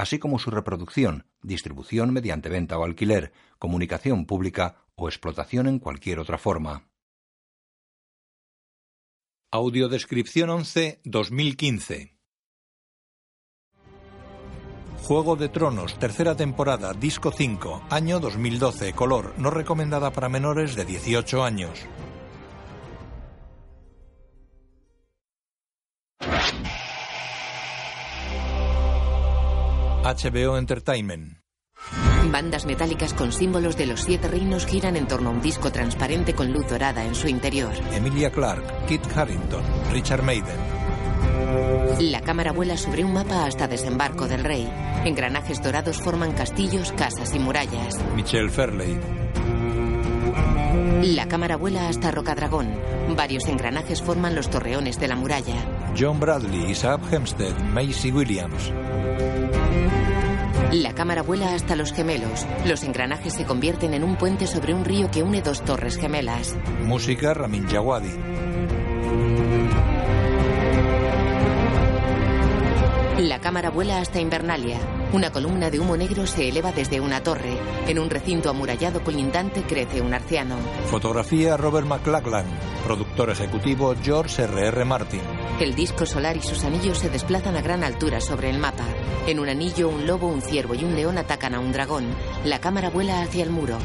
así como su reproducción, distribución mediante venta o alquiler, comunicación pública o explotación en cualquier otra forma. Audiodescripción 11 2015 Juego de Tronos, tercera temporada, disco 5, año 2012, color, no recomendada para menores de 18 años. HBO Entertainment. Bandas metálicas con símbolos de los siete reinos giran en torno a un disco transparente con luz dorada en su interior. Emilia Clarke, Kit Harrington, Richard Maiden. La cámara vuela sobre un mapa hasta desembarco del rey. Engranajes dorados forman castillos, casas y murallas. Michelle Fairley. La cámara vuela hasta Rocadragón. Varios engranajes forman los torreones de la muralla. John Bradley, Isaac Hempstead, Macy Williams. La cámara vuela hasta los gemelos. Los engranajes se convierten en un puente sobre un río que une dos torres gemelas. Música Ramin Djawadi. La cámara vuela hasta Invernalia. Una columna de humo negro se eleva desde una torre. En un recinto amurallado colindante crece un arciano. Fotografía Robert McLachlan. Productor ejecutivo George R.R. Martin. El disco solar y sus anillos se desplazan a gran altura sobre el mapa. En un anillo, un lobo, un ciervo y un león atacan a un dragón. La cámara vuela hacia el muro.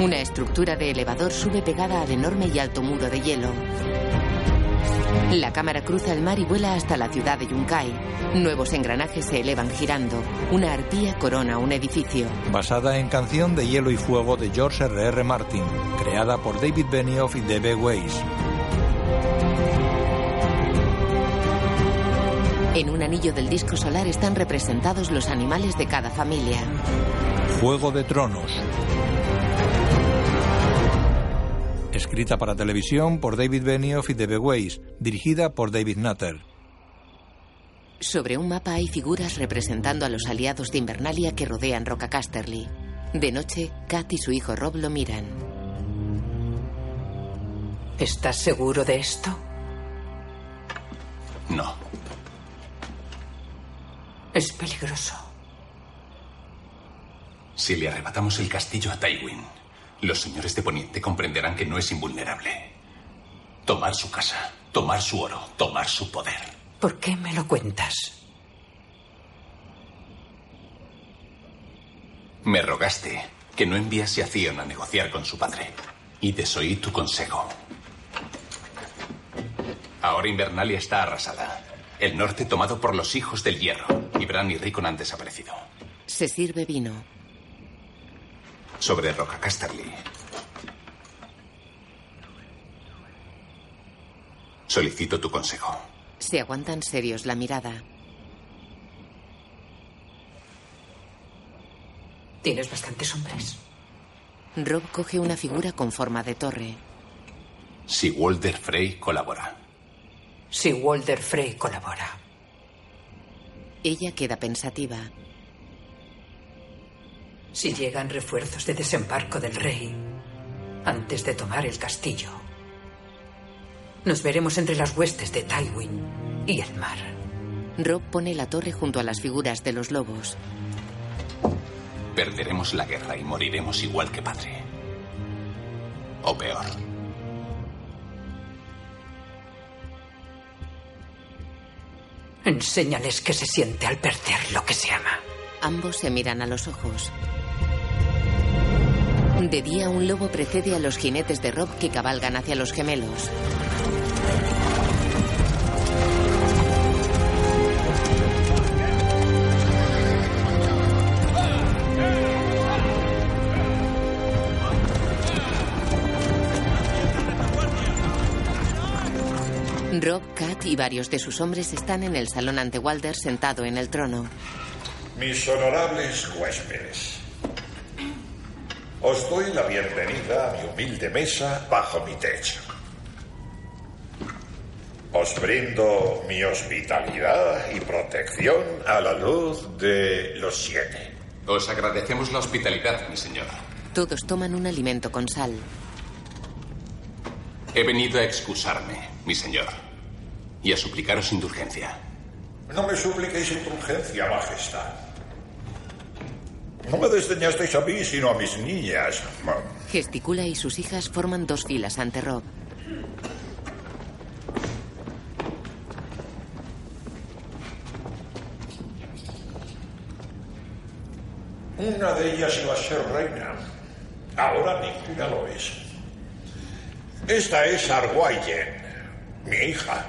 Una estructura de elevador sube pegada al enorme y alto muro de hielo. La cámara cruza el mar y vuela hasta la ciudad de Yunkai. Nuevos engranajes se elevan girando. Una arpía corona un edificio. Basada en Canción de Hielo y Fuego de George R.R. R. Martin, creada por David Benioff y D.B. Weiss. En un anillo del disco solar están representados los animales de cada familia. Juego de Tronos. Escrita para televisión por David Benioff y D.B. Weiss, dirigida por David Nutter. Sobre un mapa hay figuras representando a los aliados de Invernalia que rodean Roca Casterly. De noche, Kat y su hijo Rob lo miran. ¿Estás seguro de esto? No. Es peligroso. Si le arrebatamos el castillo a Tywin, los señores de Poniente comprenderán que no es invulnerable. Tomar su casa, tomar su oro, tomar su poder. ¿Por qué me lo cuentas? Me rogaste que no enviase a Theon a negociar con su padre. Y desoí tu consejo. Ahora Invernalia está arrasada. El norte tomado por los hijos del hierro. Y Bran y Rickon han desaparecido. Se sirve vino. Sobre Roca Casterly. Solicito tu consejo. Se aguantan serios la mirada. Tienes bastantes hombres. Rob coge una figura con forma de torre. Si Walder Frey colabora. Si Walder Frey colabora. Ella queda pensativa. Si llegan refuerzos de desembarco del rey antes de tomar el castillo, nos veremos entre las huestes de Tywin y el mar. Rob pone la torre junto a las figuras de los lobos. Perderemos la guerra y moriremos igual que padre. O peor. Enséñales que se siente al perder lo que se ama. Ambos se miran a los ojos. De día un lobo precede a los jinetes de Rob que cabalgan hacia los gemelos. Rob, Kat y varios de sus hombres están en el salón ante Walder sentado en el trono. Mis honorables huéspedes, os doy la bienvenida a mi humilde mesa bajo mi techo. Os brindo mi hospitalidad y protección a la luz de los siete. Os agradecemos la hospitalidad, mi señor. Todos toman un alimento con sal. He venido a excusarme, mi señor, y a suplicaros indulgencia. No me supliquéis indulgencia, Majestad. No me desdeñasteis a mí, sino a mis niñas. Gesticula y sus hijas forman dos filas ante Rob. Una de ellas iba a ser reina. Ahora ninguna lo es. Esta es Argüayen, mi hija.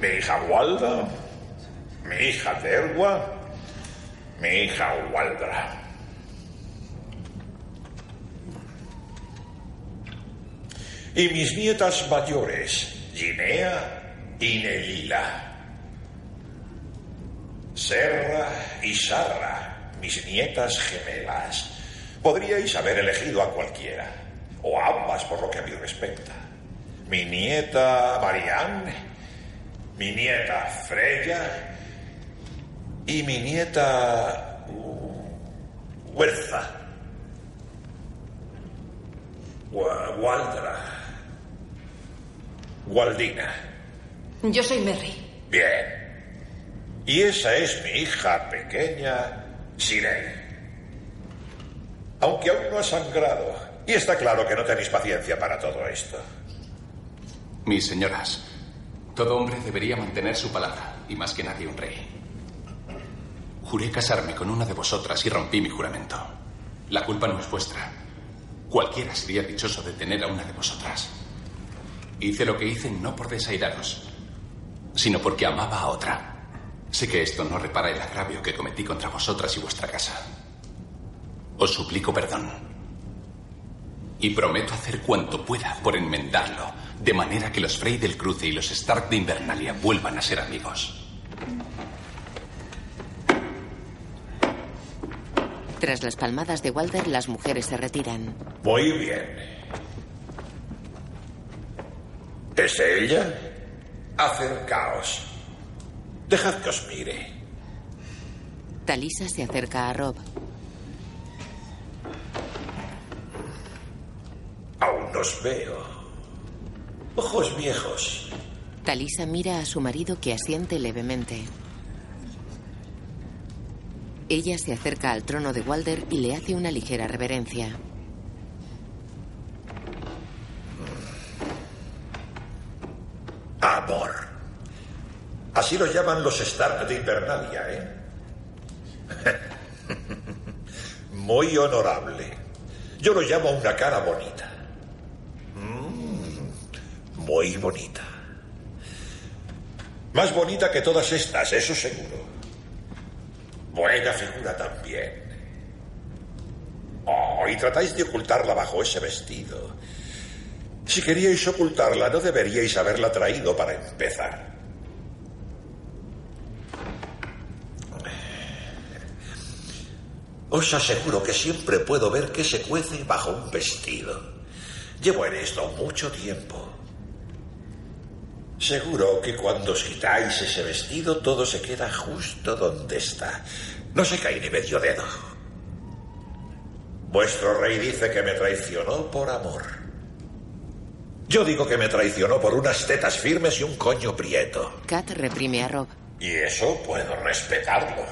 Mi hija Walda, mi hija Derwa, mi hija Waldra. Y mis nietas mayores, Ginea y Nelila. Serra y Sarra, mis nietas gemelas. Podríais haber elegido a cualquiera, o a ambas por lo que a mí respecta. Mi nieta Marianne, mi nieta Freya y mi nieta Huerza. Waldra. Waldina. Yo soy Merry. Bien. Y esa es mi hija pequeña, Sirene. Aunque aún no ha sangrado. Y está claro que no tenéis paciencia para todo esto. Mis señoras, todo hombre debería mantener su palabra, y más que nadie un rey. Juré casarme con una de vosotras y rompí mi juramento. La culpa no es vuestra. Cualquiera sería dichoso de tener a una de vosotras. Hice lo que hice no por desairaros, sino porque amaba a otra. Sé que esto no repara el agravio que cometí contra vosotras y vuestra casa. Os suplico perdón. Y prometo hacer cuanto pueda por enmendarlo, de manera que los Frey del Cruce y los Stark de Invernalia vuelvan a ser amigos. Tras las palmadas de Walter, las mujeres se retiran. Muy bien. ¿Es ella? Acercaos. Dejad que os mire. Talisa se acerca a Rob. Aún os veo. Ojos viejos. Talisa mira a su marido que asiente levemente. Ella se acerca al trono de Walder y le hace una ligera reverencia. Amor. Así lo llaman los Stark de Invernalia, ¿eh? Muy honorable. Yo lo llamo una cara bonita. Mm, muy bonita. Más bonita que todas estas, eso seguro. Buena figura también. Oh, y tratáis de ocultarla bajo ese vestido. Si queríais ocultarla, no deberíais haberla traído para empezar. Os aseguro que siempre puedo ver que se cuece bajo un vestido. Llevo en esto mucho tiempo. Seguro que cuando os quitáis ese vestido todo se queda justo donde está. No se cae ni medio dedo. Vuestro rey dice que me traicionó por amor. Yo digo que me traicionó por unas tetas firmes y un coño prieto. Kat reprime a Rob. Y eso puedo respetarlo.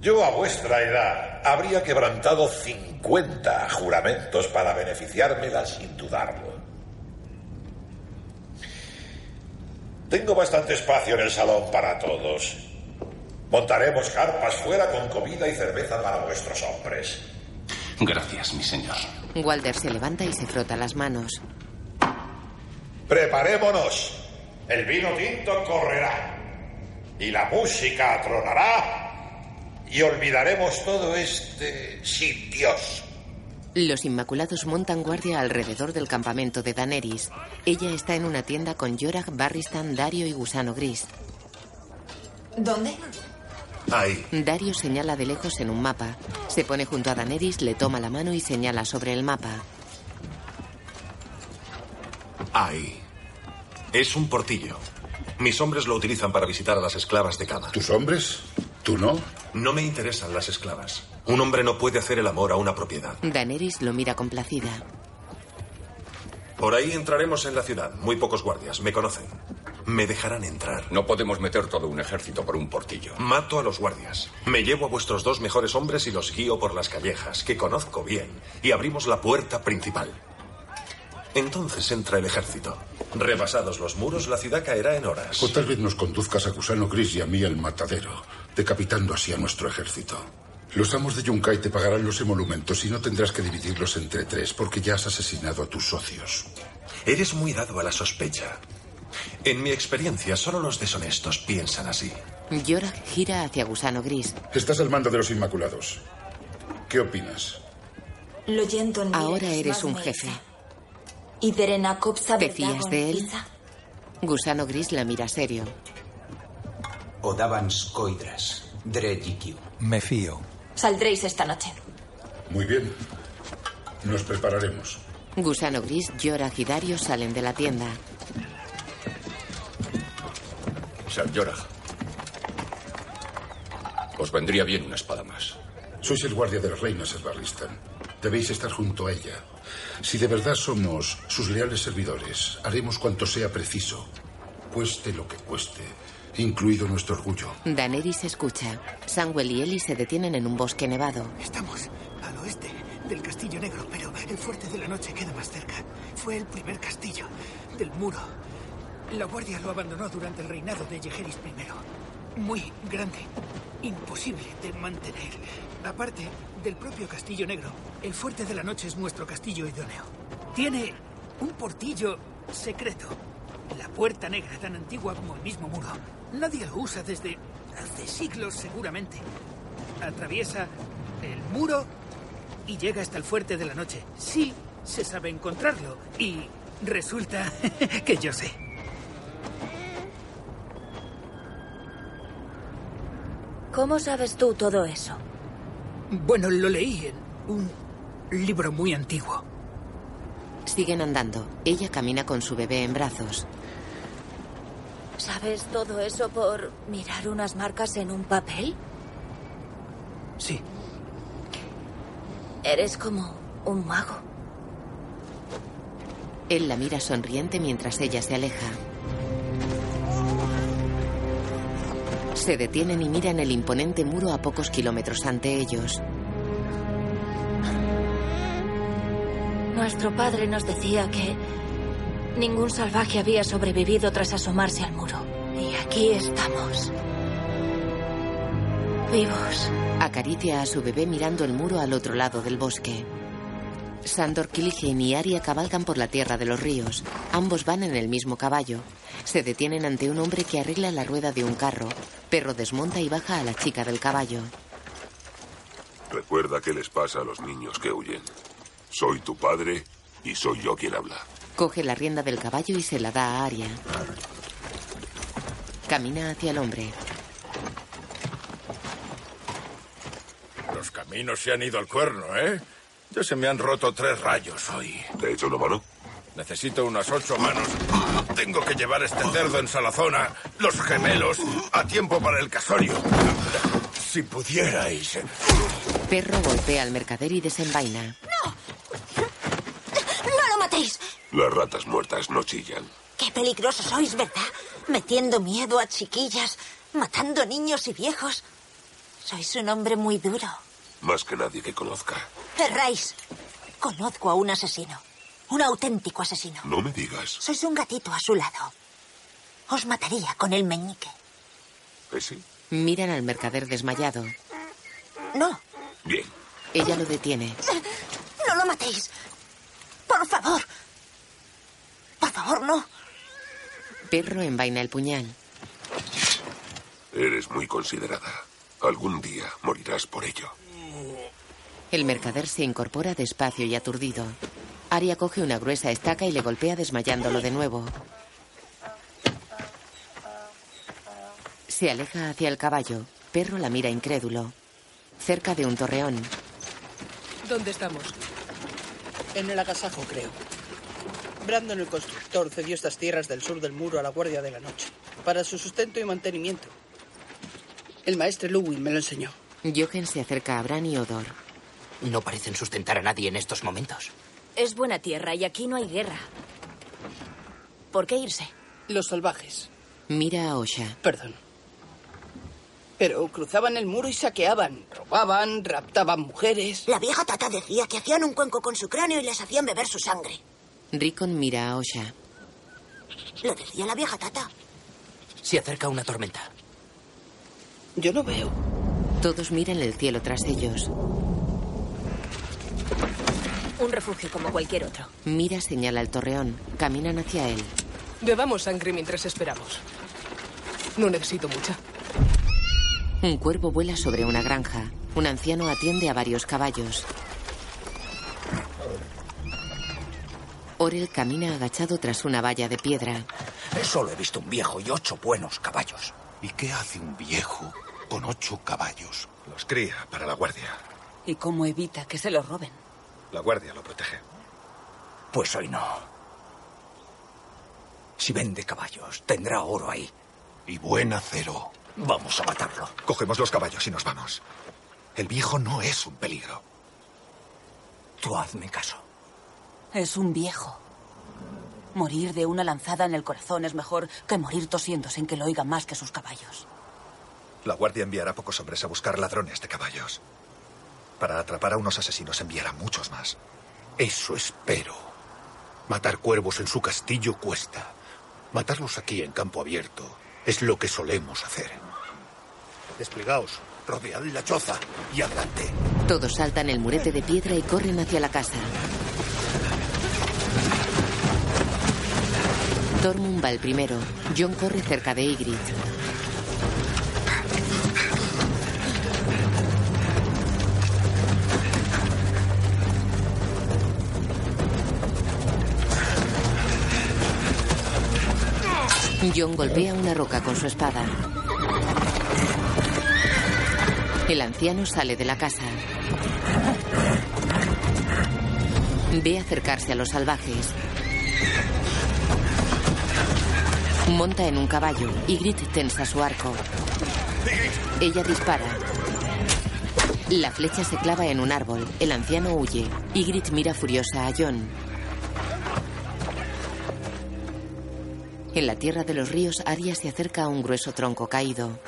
Yo a vuestra edad habría quebrantado 50 juramentos para beneficiármela sin dudarlo. Tengo bastante espacio en el salón para todos. Montaremos carpas fuera con comida y cerveza para vuestros hombres. Gracias, mi señor. Walder se levanta y se frota las manos. Preparémonos. El vino tinto correrá. Y la música atronará. Y olvidaremos todo este sin Dios. Los Inmaculados montan guardia alrededor del campamento de Daenerys. Ella está en una tienda con Yorah, Barristan, Dario y Gusano Gris. ¿Dónde? Ahí. Dario señala de lejos en un mapa. Se pone junto a Daenerys, le toma la mano y señala sobre el mapa. Ahí. Es un portillo. Mis hombres lo utilizan para visitar a las esclavas de cama. ¿Tus hombres? ¿Tú no? No me interesan las esclavas. Un hombre no puede hacer el amor a una propiedad. Daenerys lo mira complacida. Por ahí entraremos en la ciudad. Muy pocos guardias. Me conocen. Me dejarán entrar. No podemos meter todo un ejército por un portillo. Mato a los guardias. Me llevo a vuestros dos mejores hombres y los guío por las callejas, que conozco bien, y abrimos la puerta principal. Entonces entra el ejército. Rebasados los muros, la ciudad caerá en horas. O tal vez nos conduzcas a Gusano Gris y a mí al matadero, decapitando así a nuestro ejército. Los amos de Yunkai te pagarán los emolumentos y no tendrás que dividirlos entre tres porque ya has asesinado a tus socios. Eres muy dado a la sospecha. En mi experiencia, solo los deshonestos piensan así. Yorah gira hacia Gusano Gris. Estás al mando de los Inmaculados. ¿Qué opinas? Lo yento en Ahora eres un jefe. ¿Y ¿Te fías de él? Gusano Gris la mira serio. Odaban Skoidras, Drejikiu. Me fío. Saldréis esta noche. Muy bien. Nos prepararemos. Gusano Gris, Yorah y Dario salen de la tienda. Ser Yorah. Os vendría bien una espada más. Sois el guardia de la reina, Ser Barristan. Debéis estar junto a ella. Si de verdad somos sus leales servidores, haremos cuanto sea preciso, cueste lo que cueste, incluido nuestro orgullo. Daenerys escucha. Samuel y Ellie se detienen en un bosque nevado. Estamos al oeste del Castillo Negro, pero el Fuerte de la Noche queda más cerca. Fue el primer castillo del muro. La guardia lo abandonó durante el reinado de Yeheris I. Muy grande, imposible de mantener. Aparte del propio Castillo Negro, el Fuerte de la Noche es nuestro castillo idóneo. Tiene un portillo secreto. La puerta negra, tan antigua como el mismo muro. Nadie lo usa desde hace siglos seguramente. Atraviesa el muro y llega hasta el Fuerte de la Noche. Sí, se sabe encontrarlo. Y resulta que yo sé. ¿Cómo sabes tú todo eso? Bueno, lo leí en un libro muy antiguo. Siguen andando. Ella camina con su bebé en brazos. ¿Sabes todo eso por mirar unas marcas en un papel? Sí. Eres como un mago. Él la mira sonriente mientras ella se aleja. Se detienen y miran el imponente muro a pocos kilómetros ante ellos. Nuestro padre nos decía que ningún salvaje había sobrevivido tras asomarse al muro. Y aquí estamos. Vivos. Acaricia a su bebé mirando el muro al otro lado del bosque. Sandor Killian y Arya cabalgan por la tierra de los ríos. Ambos van en el mismo caballo. Se detienen ante un hombre que arregla la rueda de un carro. Perro desmonta y baja a la chica del caballo. Recuerda qué les pasa a los niños que huyen. Soy tu padre y soy yo quien habla. Coge la rienda del caballo y se la da a Arya. Camina hacia el hombre. Los caminos se han ido al cuerno, ¿eh? Ya se me han roto tres rayos hoy. ¿Te he hecho una mano? Necesito unas ocho manos. Tengo que llevar este cerdo en Salazona, los gemelos, a tiempo para el casorio. Si pudierais. Perro golpea al mercader y desenvaina. ¡No! ¡No lo matéis! Las ratas muertas no chillan. Qué peligrosos sois, ¿verdad? Metiendo miedo a chiquillas, matando niños y viejos. Sois un hombre muy duro. Más que nadie que conozca. Erráis. Conozco a un asesino. Un auténtico asesino. No me digas. Sois un gatito a su lado. Os mataría con el meñique. ¿Eh, sí? Miran al mercader desmayado. No. Bien. Ella lo detiene. No lo matéis. Por favor. Por favor, no. Perro envaina el puñal. Eres muy considerada. Algún día morirás por ello. El mercader se incorpora despacio y aturdido. Aria coge una gruesa estaca y le golpea desmayándolo de nuevo. Se aleja hacia el caballo. Perro la mira incrédulo. Cerca de un torreón. ¿Dónde estamos? En el agasajo, creo. Brandon, el constructor, cedió estas tierras del sur del muro a la Guardia de la Noche, para su sustento y mantenimiento. El maestre Lewin me lo enseñó. Jochen se acerca a Bran y Odor. No parecen sustentar a nadie en estos momentos. Es buena tierra y aquí no hay guerra. ¿Por qué irse? Los salvajes. Mira a Osha. Perdón. Pero cruzaban el muro y saqueaban, robaban, raptaban mujeres. La vieja tata decía que hacían un cuenco con su cráneo y les hacían beber su sangre. Rickon mira a Osha. Lo decía la vieja tata. Se acerca una tormenta. Yo lo veo. Todos miran el cielo tras ellos. Un refugio como cualquier otro. Mira señala el torreón. Caminan hacia él. Bebamos sangre mientras esperamos. No necesito mucha. Un cuervo vuela sobre una granja. Un anciano atiende a varios caballos. Orel camina agachado tras una valla de piedra. Solo he visto un viejo y ocho buenos caballos. ¿Y qué hace un viejo con ocho caballos? Los cría para la guardia. ¿Y cómo evita que se los roben? La guardia lo protege. Pues hoy no. Si vende caballos, tendrá oro ahí. Y buen acero. Vamos a matarlo. Cogemos los caballos y nos vamos. El viejo no es un peligro. Tú hazme caso. Es un viejo. Morir de una lanzada en el corazón es mejor que morir tosiendo sin que lo oigan más que sus caballos. La guardia enviará pocos hombres a buscar ladrones de caballos. Para atrapar a unos asesinos enviará muchos más. Eso espero. Matar cuervos en su castillo cuesta. Matarlos aquí en campo abierto es lo que solemos hacer. Desplegaos, rodead la choza y adelante. Todos saltan el murete de piedra y corren hacia la casa. Tormund va el primero. John corre cerca de Ygritte. John golpea una roca con su espada. El anciano sale de la casa. Ve acercarse a los salvajes. Monta en un caballo. Ygritte tensa su arco. Ella dispara. La flecha se clava en un árbol. El anciano huye. Ygritte mira furiosa a John. En la tierra de los ríos, Arya se acerca a un grueso tronco caído.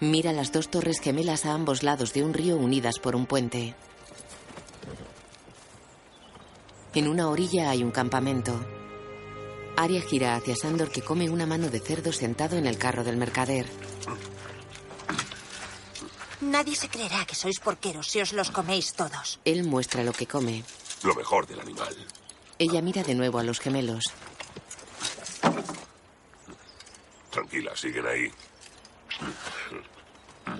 Mira las dos torres gemelas a ambos lados de un río unidas por un puente. En una orilla hay un campamento. Arya gira hacia Sandor que come una mano de cerdo sentado en el carro del mercader. Nadie se creerá que sois porqueros si os los coméis todos. Él muestra lo que come. Lo mejor del animal. Ella mira de nuevo a los gemelos. Tranquila, siguen ahí.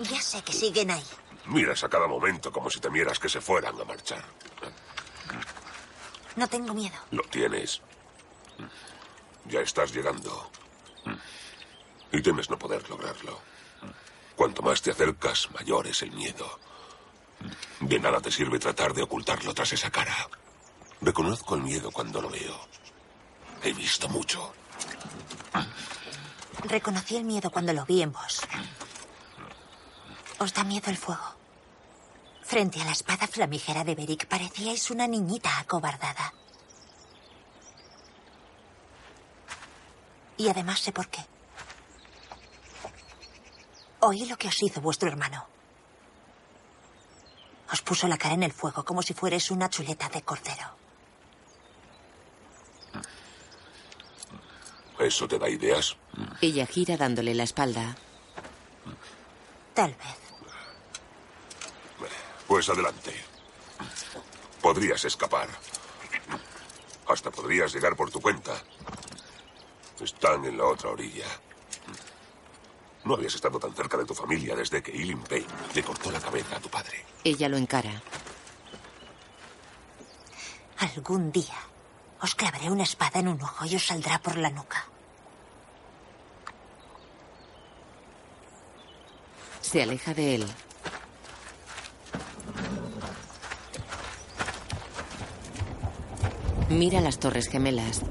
Ya sé que siguen ahí. Miras a cada momento como si temieras que se fueran a marchar. No tengo miedo. Lo tienes. Ya estás llegando. Y temes no poder lograrlo. Cuanto más te acercas, mayor es el miedo. De nada te sirve tratar de ocultarlo tras esa cara. Reconozco el miedo cuando lo veo. He visto mucho. Reconocí el miedo cuando lo vi en vos. Os da miedo el fuego. Frente a la espada flamígera de Beric parecíais una niñita acobardada. Y además sé por qué. Oí lo que os hizo vuestro hermano. Os puso la cara en el fuego como si fuerais una chuleta de cordero. ¿Eso te da ideas? Ella gira dándole la espalda. Tal vez. Pues adelante. Podrías escapar. Hasta podrías llegar por tu cuenta. Están en la otra orilla. No habías estado tan cerca de tu familia desde que Ilin Payne le cortó la cabeza a tu padre. Ella lo encara. Algún día os clavaré una espada en un ojo y os saldrá por la nuca. Se aleja de él. Mira las torres gemelas.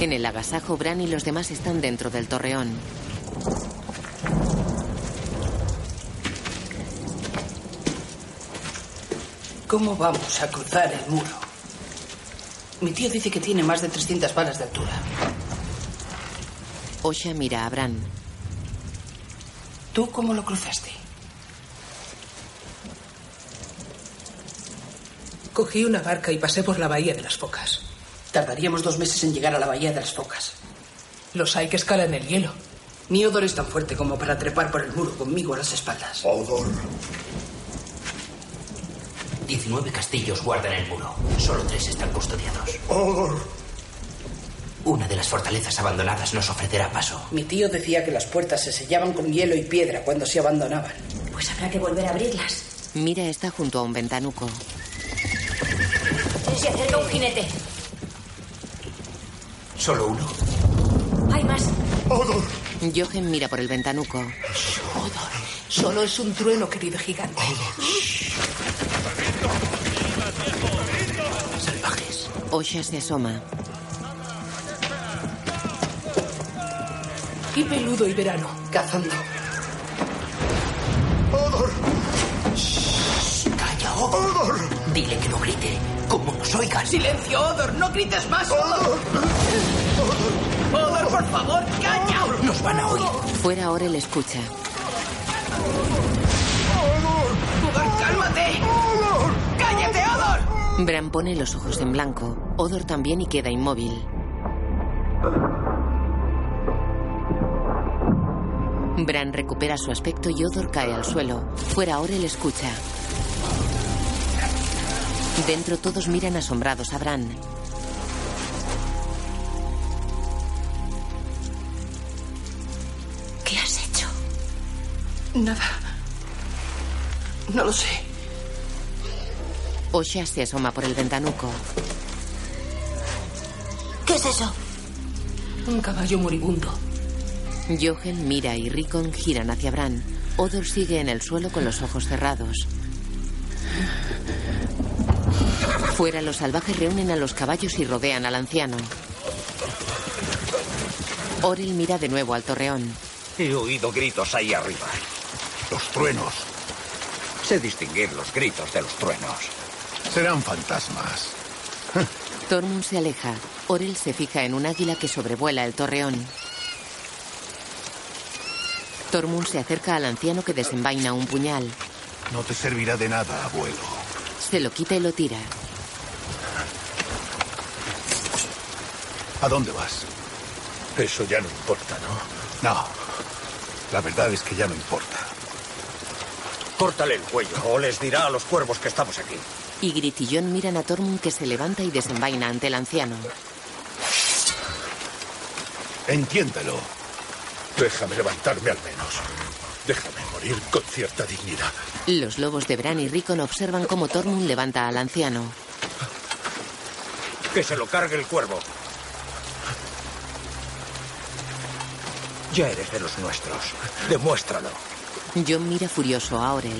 En el agasajo, Bran y los demás están dentro del torreón. ¿Cómo vamos a cruzar el muro? Mi tío dice que tiene más de 300 varas de altura. Osha mira a Bran. ¿Tú cómo lo cruzaste? Cogí una barca y pasé por la bahía de las focas. Tardaríamos dos meses en llegar a la bahía de las focas. Los hay que escalan el hielo. Mi Odor es tan fuerte como para trepar por el muro conmigo a las espaldas. Odor. 19 castillos guardan el muro. Solo tres están custodiados. Odor. Una de las fortalezas abandonadas nos ofrecerá paso. Mi tío decía que las puertas se sellaban con hielo y piedra cuando se abandonaban. Pues habrá que volver a abrirlas. Mira está junto a un ventanuco. Se acerca un jinete. ¿Solo uno? Hay más. Odor. Jochen mira por el ventanuco. Solo es un trueno, querido gigante. Salvajes. Osha se asoma. Y peludo y verano. Cazando. Odor. Calla, Odor. Dile que no grite. Como nos oigan. ¡Silencio, Odor! ¡No grites más, Odor! ¡Odor, por favor, calla! Nos van a oír. Fuera Orel escucha. ¡Odor, cálmate! ¡Cállate, Odor! Bran pone los ojos en blanco. Odor también y queda inmóvil. Bran recupera su aspecto y Odor cae al suelo. Fuera Orel escucha. Dentro todos miran asombrados a Bran. Nada. No lo sé. Osha se asoma por el ventanuco. ¿Qué es eso? Un caballo moribundo. Jochen, Mira y Rickon giran hacia Bran. Odor sigue en el suelo con los ojos cerrados. Fuera los salvajes reúnen a los caballos y rodean al anciano. Orel mira de nuevo al torreón. He oído gritos ahí arriba. Los truenos. Sé distinguir los gritos de los truenos. Serán fantasmas. Tormund se aleja. Orel se fija en un águila que sobrevuela el torreón. Tormund se acerca al anciano que desenvaina un puñal. No te servirá de nada, abuelo. Se lo quita y lo tira. ¿A dónde vas? Eso ya no importa, ¿no? No. La verdad es que ya no importa. Córtale el cuello o les dirá a los cuervos que estamos aquí. Y Jon miran a Tormund que se levanta y desenvaina ante el anciano. Entiéndelo. Déjame levantarme al menos. Déjame morir con cierta dignidad. Los lobos de Bran y Rickon observan cómo Tormund levanta al anciano. Que se lo cargue el cuervo. Ya eres de los nuestros. Demuéstralo. Jon mira furioso a Orel.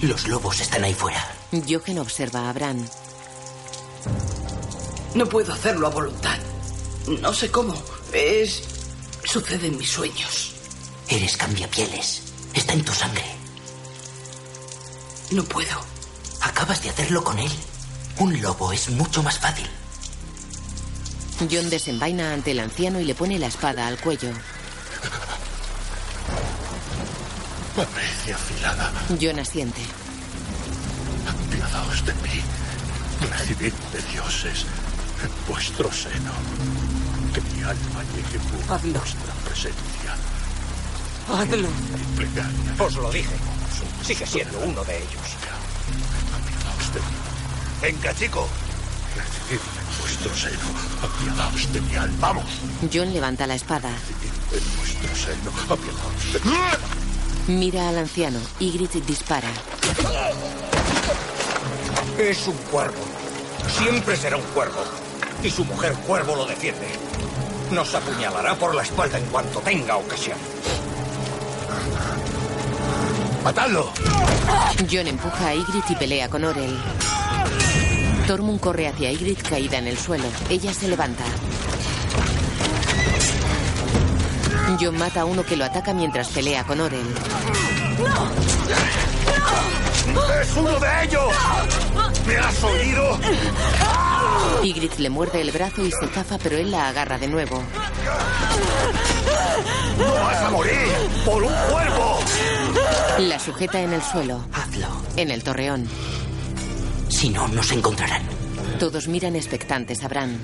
Los lobos están ahí fuera. Jochen observa a Bran. No puedo hacerlo a voluntad. No sé cómo. Es. sucede en mis sueños. Eres cambiapieles. Está en tu sangre. No puedo. Acabas de hacerlo con él. Un lobo es mucho más fácil. Jon desenvaina ante el anciano y le pone la espada al cuello. Parecía afilada. Jon asiente. Apiadaos de mí. Recibid de dioses en vuestro seno. Que mi alma llegue Hazlo. vuestra presencia. Hazlo. Os lo dije. Sigue siendo uno de ellos. Apiadaos de mí. Venga, chico. En vuestro seno, apiadaos de mi alma. ¡Vamos! John levanta la espada. En vuestro seno, apiadaos de mi alma. Mira al anciano. Ygritte dispara. Es un cuervo. Siempre será un cuervo. Y su mujer cuervo lo defiende. Nos apuñalará por la espalda en cuanto tenga ocasión. ¡Matadlo! John empuja a Ygritte y pelea con Orel. Tormund corre hacia Ygritte caída en el suelo. Ella se levanta. John mata a uno que lo ataca mientras pelea con Orel. ¡Es uno de ellos! ¿Me has oído? Ygritte le muerde el brazo y se zafa, pero él la agarra de nuevo. ¡No vas a morir! ¡Por un cuervo! La sujeta en el suelo. Hazlo. En el torreón. Si no, nos encontrarán. Todos miran expectantes a Bran.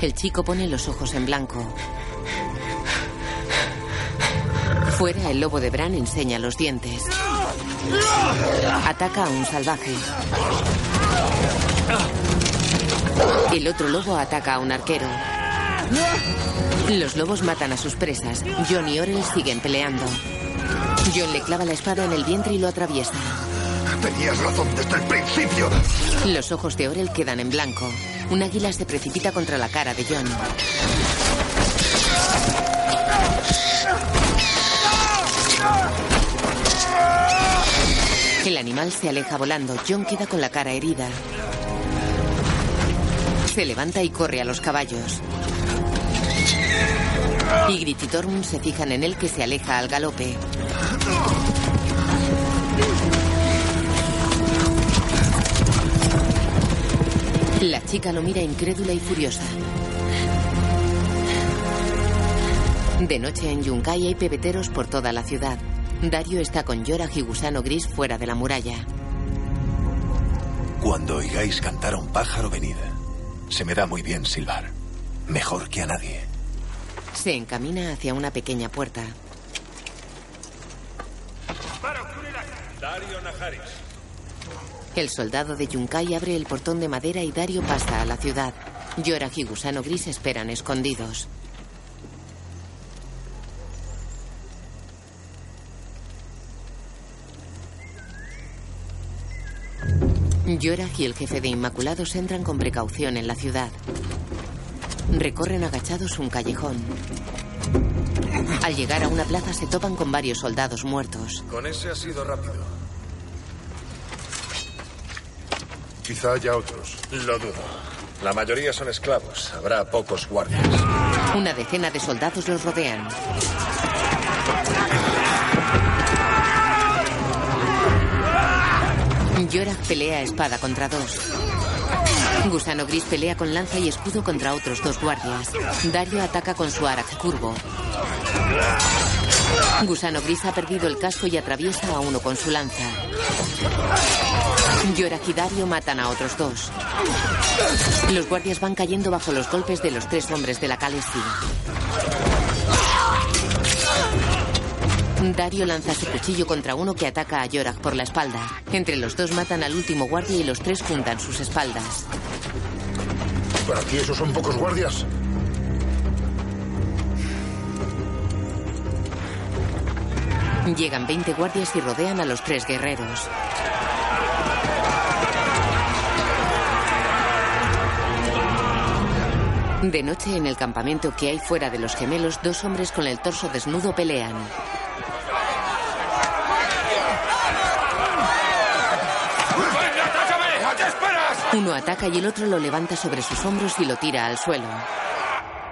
El chico pone los ojos en blanco. Fuera, el lobo de Bran enseña los dientes. Ataca a un salvaje. El otro lobo ataca a un arquero. Los lobos matan a sus presas. John y Orel siguen peleando. John le clava la espada en el vientre y lo atraviesa. Tenías razón desde el principio. Los ojos de Orel quedan en blanco. Un águila se precipita contra la cara de John. El animal se aleja volando. John queda con la cara herida. Se levanta y corre a los caballos. Y Tormund se fijan en él que se aleja al galope. La chica lo mira incrédula y furiosa. De noche en Yunkai hay pebeteros por toda la ciudad. Dario está con Yorah y Gusano Gris fuera de la muralla. Cuando oigáis cantar a un pájaro, venid. Se me da muy bien silbar. Mejor que a nadie. Se encamina hacia una pequeña puerta. Dario Najaris. El soldado de Yunkai abre el portón de madera y Dario pasa a la ciudad. Yorah y Gusano Gris esperan escondidos. Yorah y el jefe de Inmaculados entran con precaución en la ciudad. Recorren agachados un callejón. Al llegar a una plaza se topan con varios soldados muertos. Con ese ha sido rápido. Quizá haya otros. Lo dudo. La mayoría son esclavos. Habrá pocos guardias. Una decena de soldados los rodean. Yorak pelea espada contra dos. Gusano Gris pelea con lanza y escudo contra otros dos guardias. Dario ataca con su arak curvo. Gusano Gris ha perdido el casco y atraviesa a uno con su lanza. Yorak y Dario matan a otros dos. Los guardias van cayendo bajo los golpes de los tres hombres de la Calesti. Dario lanza su cuchillo contra uno que ataca a Yorak por la espalda. Entre los dos matan al último guardia y los tres juntan sus espaldas. ¿Para ti esos son pocos guardias? Llegan 20 guardias y rodean a los tres guerreros. De noche, en el campamento que hay fuera de los gemelos, dos hombres con el torso desnudo pelean. Uno ataca y el otro lo levanta sobre sus hombros y lo tira al suelo.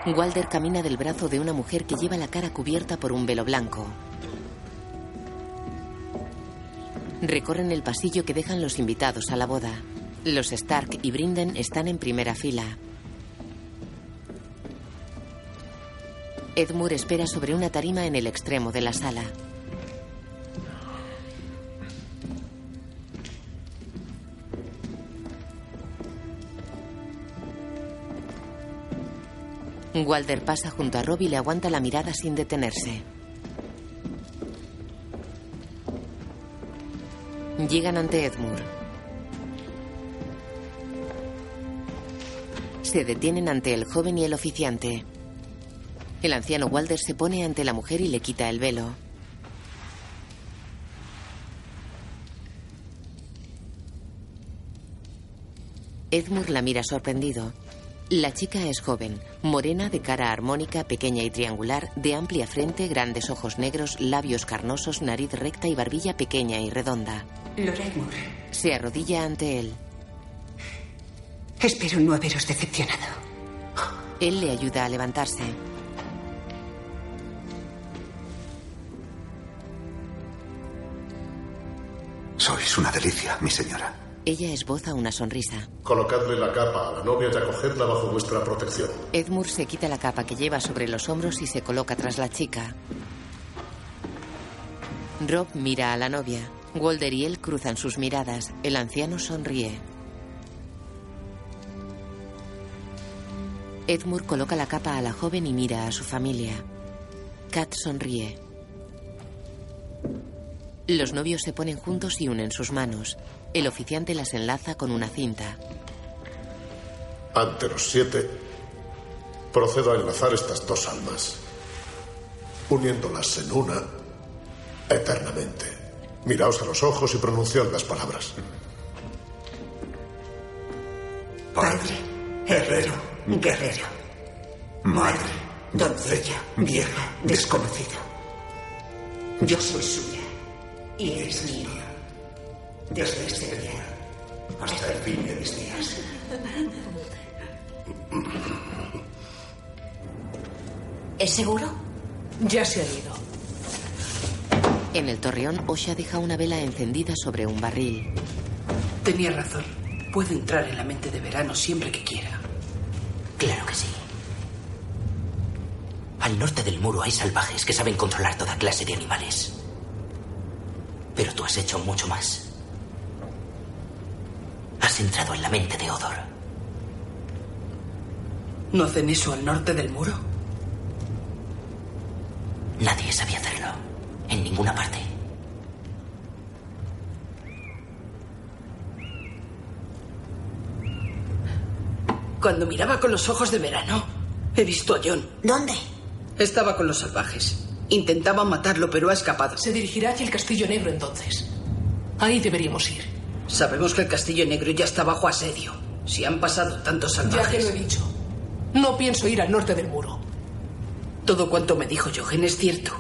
Walder camina del brazo de una mujer que lleva la cara cubierta por un velo blanco. Recorren el pasillo que dejan los invitados a la boda. Los Stark y Brinden están en primera fila. Edmure espera sobre una tarima en el extremo de la sala. Walder pasa junto a Rob y le aguanta la mirada sin detenerse. Llegan ante Edmure. Se detienen ante el joven y el oficiante. El anciano Walder se pone ante la mujer y le quita el velo. Edmure la mira sorprendido. La chica es joven, morena, de cara armónica, pequeña y triangular, de amplia frente, grandes ojos negros, labios carnosos, nariz recta y barbilla pequeña y redonda. Lord Edmund, Se arrodilla ante él. espero no haberos decepcionado. Él le ayuda a levantarse. Sois una delicia, mi señora. Ella esboza una sonrisa. Colocadle la capa a la novia y acogedla bajo vuestra protección. Edmund se quita la capa que lleva sobre los hombros y se coloca tras la chica. Rob mira a la novia. Walder y él cruzan sus miradas. El anciano sonríe. Edmund coloca la capa a la joven y mira a su familia. Kat sonríe. Los novios se ponen juntos y unen sus manos. El oficiante las enlaza con una cinta. Ante los siete, procedo a enlazar estas dos almas, uniéndolas en una eternamente. Miraos a los ojos y pronunciad las palabras. Padre, herrero, guerrero. Madre, doncella, vieja, desconocido. Yo soy suya y eres mío. Desde este día hasta el fin de mis días. ¿Es seguro? Ya se han ido. En el torreón, Osha deja una vela encendida sobre un barril. Tenía razón. Puede entrar en la mente de verano siempre que quiera. Claro que sí. Al norte del muro hay salvajes que saben controlar toda clase de animales. Pero tú has hecho mucho más. Has entrado en la mente de Odor. ¿No hacen eso al norte del muro? Nadie sabía hacerlo. En ninguna parte. Cuando miraba con los ojos de verano, he visto a John. ¿Dónde? Estaba con los salvajes. Intentaban matarlo, pero ha escapado. Se dirigirá hacia el Castillo Negro entonces. Ahí deberíamos ir. Sabemos que el Castillo Negro ya está bajo asedio. Si han pasado tantos Ya te salvajes. lo he dicho. No pienso ir al norte del muro. Todo cuanto me dijo Jochen es cierto.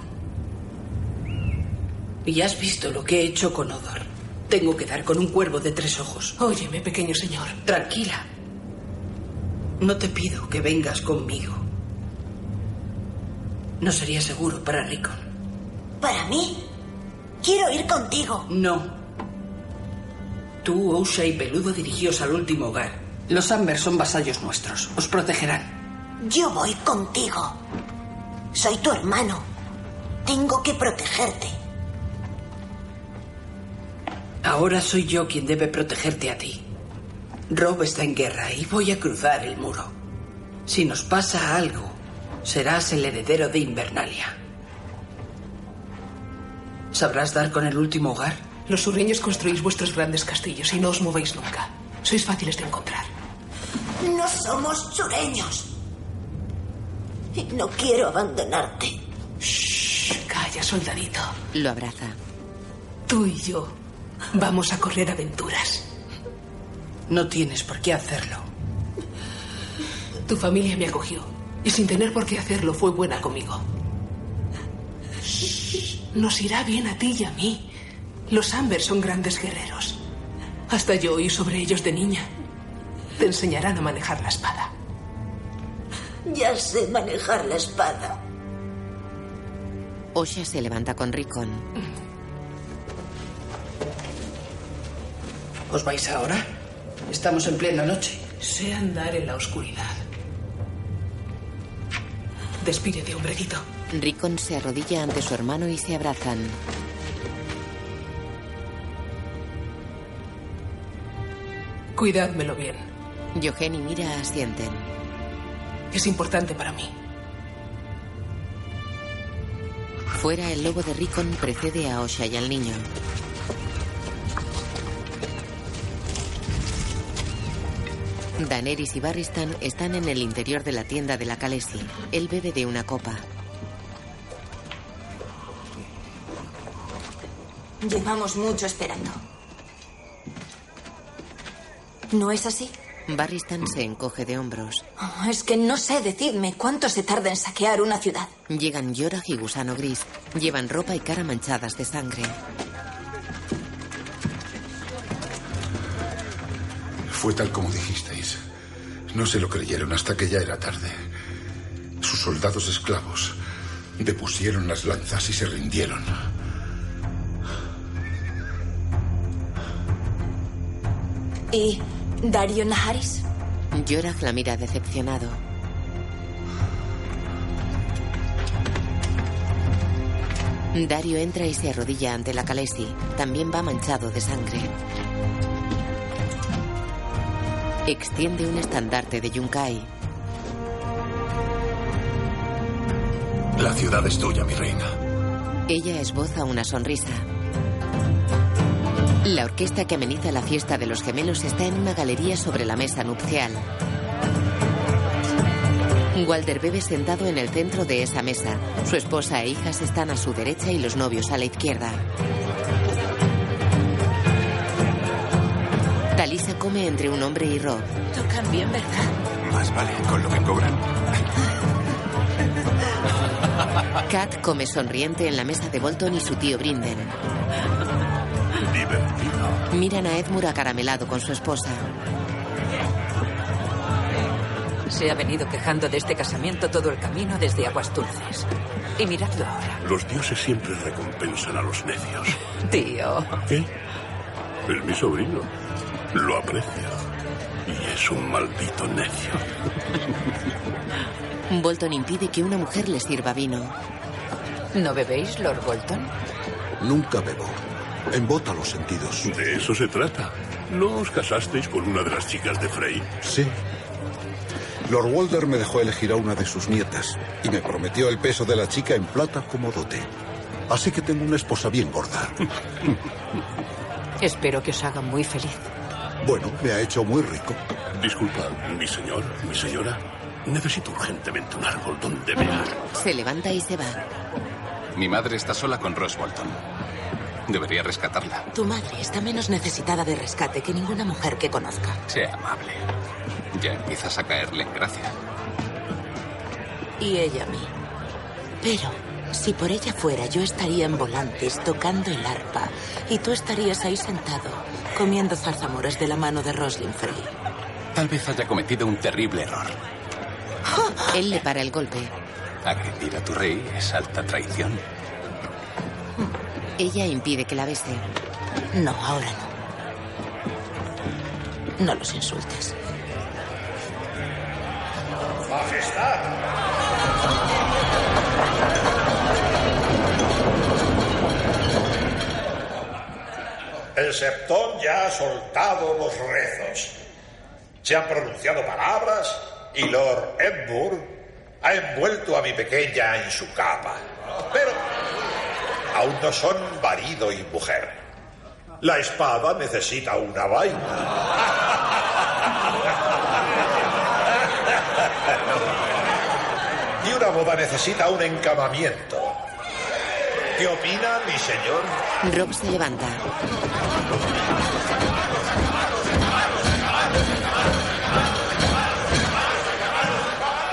Y has visto lo que he hecho con Odor. Tengo que dar con un cuervo de tres ojos. Óyeme, pequeño señor. Tranquila. No te pido que vengas conmigo. No sería seguro para Rickon. ¿Para mí? Quiero ir contigo. No. Tú, Osha y Peludo dirigíos al último hogar. Los Amber son vasallos nuestros. Os protegerán. Yo voy contigo. Soy tu hermano. Tengo que protegerte. Ahora soy yo quien debe protegerte a ti. Rob está en guerra y voy a cruzar el muro. Si nos pasa algo, serás el heredero de Invernalia. ¿Sabrás dar con el último hogar? Los sureños construís vuestros grandes castillos y no os movéis nunca. Sois fáciles de encontrar. No somos sureños. Y no quiero abandonarte. Calla, soldadito. Lo abraza. Tú y yo vamos a correr aventuras. No tienes por qué hacerlo. Tu familia me acogió y sin tener por qué hacerlo fue buena conmigo. Nos irá bien a ti y a mí. Los Amber son grandes guerreros. Hasta yo oí sobre ellos de niña. Te enseñarán a manejar la espada. Ya sé manejar la espada. Osha se levanta con Rickon. ¿Os vais ahora? Estamos en plena noche. Sé andar en la oscuridad. Despídete, hombrecito. Rickon se arrodilla ante su hermano y se abrazan. Cuidádmelo bien. Jochen y Mira asienten. Es importante para mí. Fuera, el lobo de Rickon precede a Osha y al niño. Daenerys y Barristan están en el interior de la tienda de la Khaleesi. Él bebe de una copa. Llevamos mucho esperando. ¿No es así? Barristan se encoge de hombros. Oh, es que no sé, decidme cuánto se tarda en saquear una ciudad. Llegan Yorah y Gusano Gris. Llevan ropa y cara manchadas de sangre. Fue tal como dijisteis. No se lo creyeron hasta que ya era tarde. Sus soldados esclavos depusieron las lanzas y se rindieron. ¿Y Dario Naharis? Yorah la mira decepcionado. Dario entra y se arrodilla ante la Khaleesi. También va manchado de sangre. Extiende un estandarte de Yunkai. La ciudad es tuya, mi reina. Ella esboza una sonrisa. La orquesta que ameniza la fiesta de los gemelos está en una galería sobre la mesa nupcial. Walter bebe sentado en el centro de esa mesa. Su esposa e hijas están a su derecha y los novios a la izquierda. Come entre un hombre y Rob. Tocan bien, ¿verdad? Más vale con lo que cobran. Kat come sonriente en la mesa de Bolton y su tío Brinden. Divertido. Miran a Edmure acaramelado con su esposa. Se ha venido quejando de este casamiento todo el camino desde Aguas Dulces. Y miradlo ahora. Los dioses siempre recompensan a los necios. Tío. ¿Qué? Es mi sobrino. Lo aprecio. Y es un maldito necio. Bolton impide que una mujer le sirva vino. ¿No bebéis, Lord Bolton? Nunca bebo. Embota los sentidos. De eso se trata. ¿No os casasteis con una de las chicas de Frey? Sí. Lord Walder me dejó elegir a una de sus nietas y me prometió el peso de la chica en plata como dote. Así que tengo una esposa bien gorda. Espero que os haga muy feliz. Bueno, me ha hecho muy rico. Disculpa, mi señor, mi señora. Necesito urgentemente un árbol donde mear. Se levanta y se va. Mi madre está sola con Ross Bolton. Debería rescatarla. Tu madre está menos necesitada de rescate que ninguna mujer que conozca. Sea amable. Ya empiezas a caerle en gracia. Y ella a mí. Pero, si por ella fuera, yo estaría en volantes tocando el arpa y tú estarías ahí sentado, comiendo zarzamoras de la mano de Roslyn Frey. Tal vez haya cometido un terrible error. Él le para el golpe. Agredir a tu rey es alta traición. Ella impide que la bese. No, ahora no. No los insultes. Majestad. El septón ya ha soltado los rezos. Se han pronunciado palabras y Lord Edmure ha envuelto a mi pequeña en su capa. Pero aún no son marido y mujer. La espada necesita una vaina. Y una boda necesita un encamamiento. ¿Qué opina mi señor? Rob se levanta.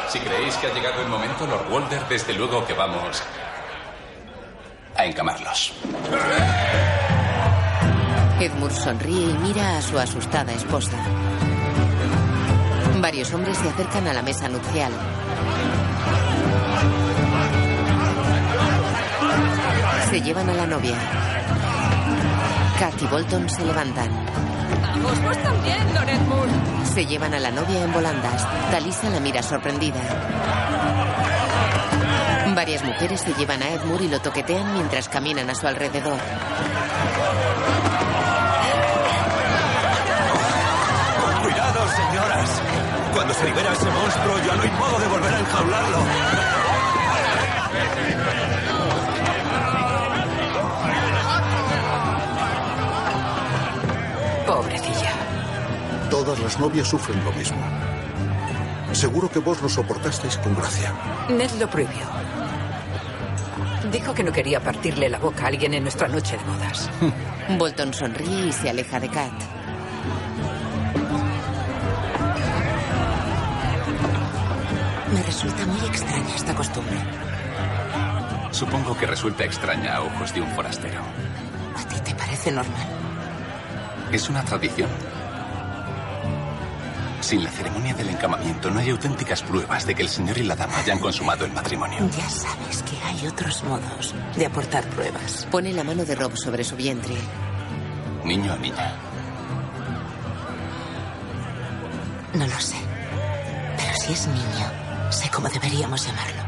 Si creéis que ha llegado el momento, Lord Walder, desde luego que vamos a encamarlos. Edmure sonríe y mira a su asustada esposa. Varios hombres se acercan a la mesa nupcial. Se llevan a la novia. Kat y Bolton se levantan. Vamos, vos también, Lord Edmure. Se llevan a la novia en volandas. Talisa la mira sorprendida. Varias mujeres se llevan a Edmure y lo toquetean mientras caminan a su alrededor. Cuidado, señoras. Cuando se libera ese monstruo, ya no hay modo de volver a enjaularlo. Todas las novias sufren lo mismo. Seguro que vos lo soportasteis con gracia. Ned lo prohibió. Dijo que no quería partirle la boca a alguien en nuestra noche de bodas. Bolton sonríe y se aleja de Kat. Me resulta muy extraña esta costumbre. Supongo que resulta extraña a ojos de un forastero. ¿A ti te parece normal? Es una tradición. Sin la ceremonia del encamamiento no hay auténticas pruebas de que el señor y la dama hayan consumado el matrimonio. Ya sabes que hay otros modos de aportar pruebas. Pone la mano de Rob sobre su vientre. Niño o niña. No lo sé. Pero si es niño, sé cómo deberíamos llamarlo.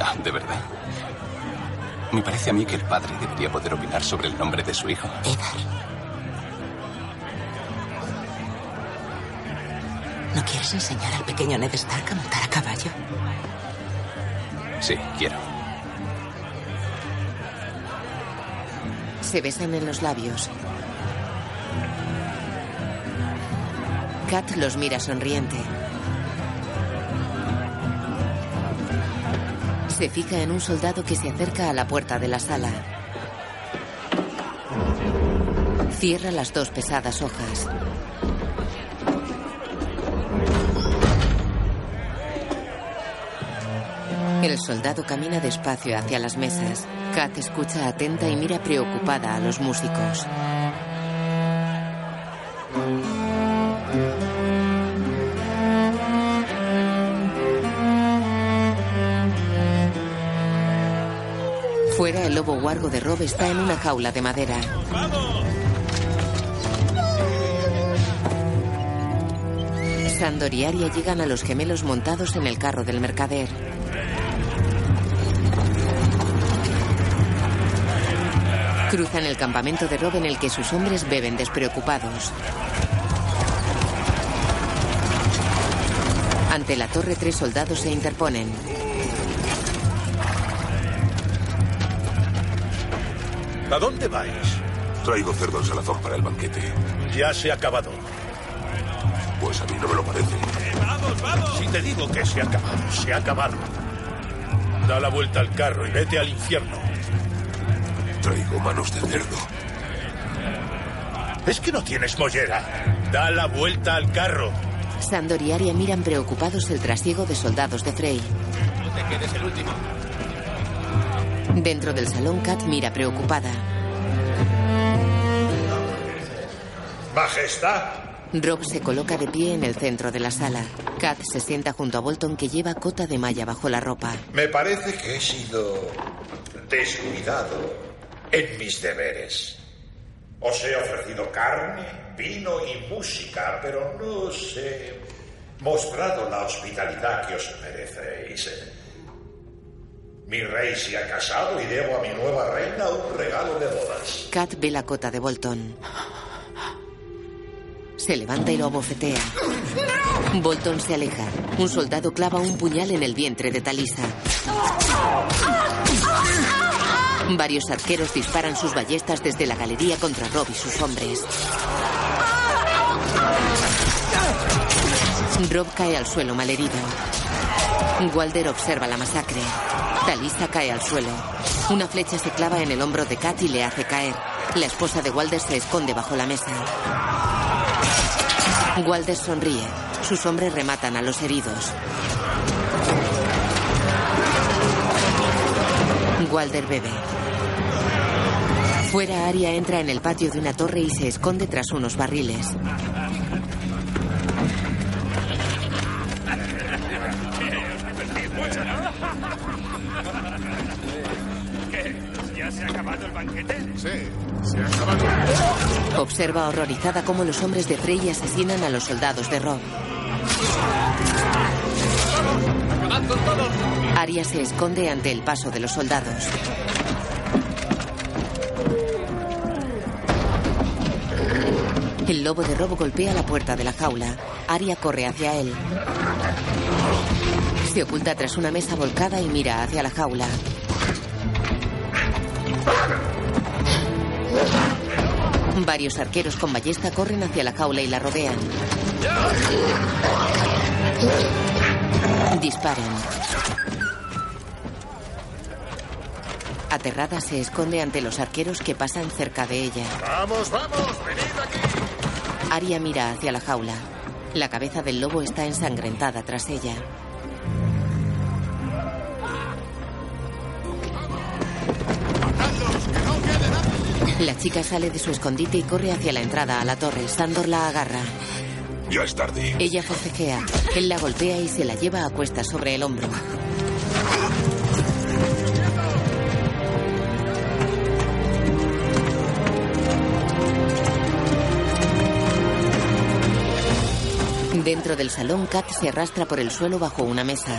Ah, ¿de verdad? Me parece a mí que el padre debería poder opinar sobre el nombre de su hijo. Edar. ¿No quieres enseñar al pequeño Ned Stark a montar a caballo? Sí, quiero. Se besan en los labios. Kat los mira sonriente. Se fija en un soldado que se acerca a la puerta de la sala. Cierra las dos pesadas hojas. El soldado camina despacio hacia las mesas. Kat escucha atenta y mira preocupada a los músicos. Fuera, el lobo guargo de Rob está en una jaula de madera. Sandor y Aria llegan a los gemelos montados en el carro del mercader. Cruzan el campamento de Rob en el que sus hombres beben despreocupados. Ante la torre tres soldados se interponen. ¿A dónde vais? Traigo cerdo en salazón para el banquete. Ya se ha acabado. Pues a mí no me lo parece. ¡Vamos, vamos! Si te digo que se ha acabado, se ha acabado. Da la vuelta al carro y vete al infierno. Traigo manos de cerdo. Es que no tienes mollera. Da la vuelta al carro. Sandor y Aria miran preocupados el trasiego de soldados de Frey. No te quedes el último. Dentro del salón, Kat mira preocupada. Majestad. Rob se coloca de pie en el centro de la sala. Kat se sienta junto a Bolton que lleva cota de malla bajo la ropa. Me parece que he sido descuidado en mis deberes. Os he ofrecido carne, vino y música, pero no os he mostrado la hospitalidad que os merecéis. Mi rey se ha casado y debo a mi nueva reina un regalo de bodas. Kat ve la cota de Bolton. Se levanta y lo abofetea. Bolton se aleja. Un soldado clava un puñal en el vientre de Talisa. Varios arqueros disparan sus ballestas desde la galería contra Rob y sus hombres. Rob cae al suelo malherido. Walder observa la masacre. Talisa cae al suelo. Una flecha se clava en el hombro de Kat y le hace caer. La esposa de Walder se esconde bajo la mesa. Walder sonríe. Sus hombres rematan a los heridos. Walder bebe. Fuera, Aria entra en el patio de una torre y se esconde tras unos barriles. ¿Ya se ha acabado el banquete? Sí, se ha acabado. Observa horrorizada cómo los hombres de Frey asesinan a los soldados de Rob. Aria se esconde ante el paso de los soldados. El lobo de Rob golpea la puerta de la jaula. Aria corre hacia él. Se oculta tras una mesa volcada y mira hacia la jaula. Varios arqueros con ballesta corren hacia la jaula y la rodean. Disparan. Aterrada se esconde ante los arqueros que pasan cerca de ella. ¡Vamos, vamos! ¡Venid aquí! Aria mira hacia la jaula. La cabeza del lobo está ensangrentada tras ella. La chica sale de su escondite y corre hacia la entrada a la torre. Sandor la agarra. Ya es tarde. Ella forcejea. Él la golpea y se la lleva a cuestas sobre el hombro. Dentro del salón, Kat se arrastra por el suelo bajo una mesa.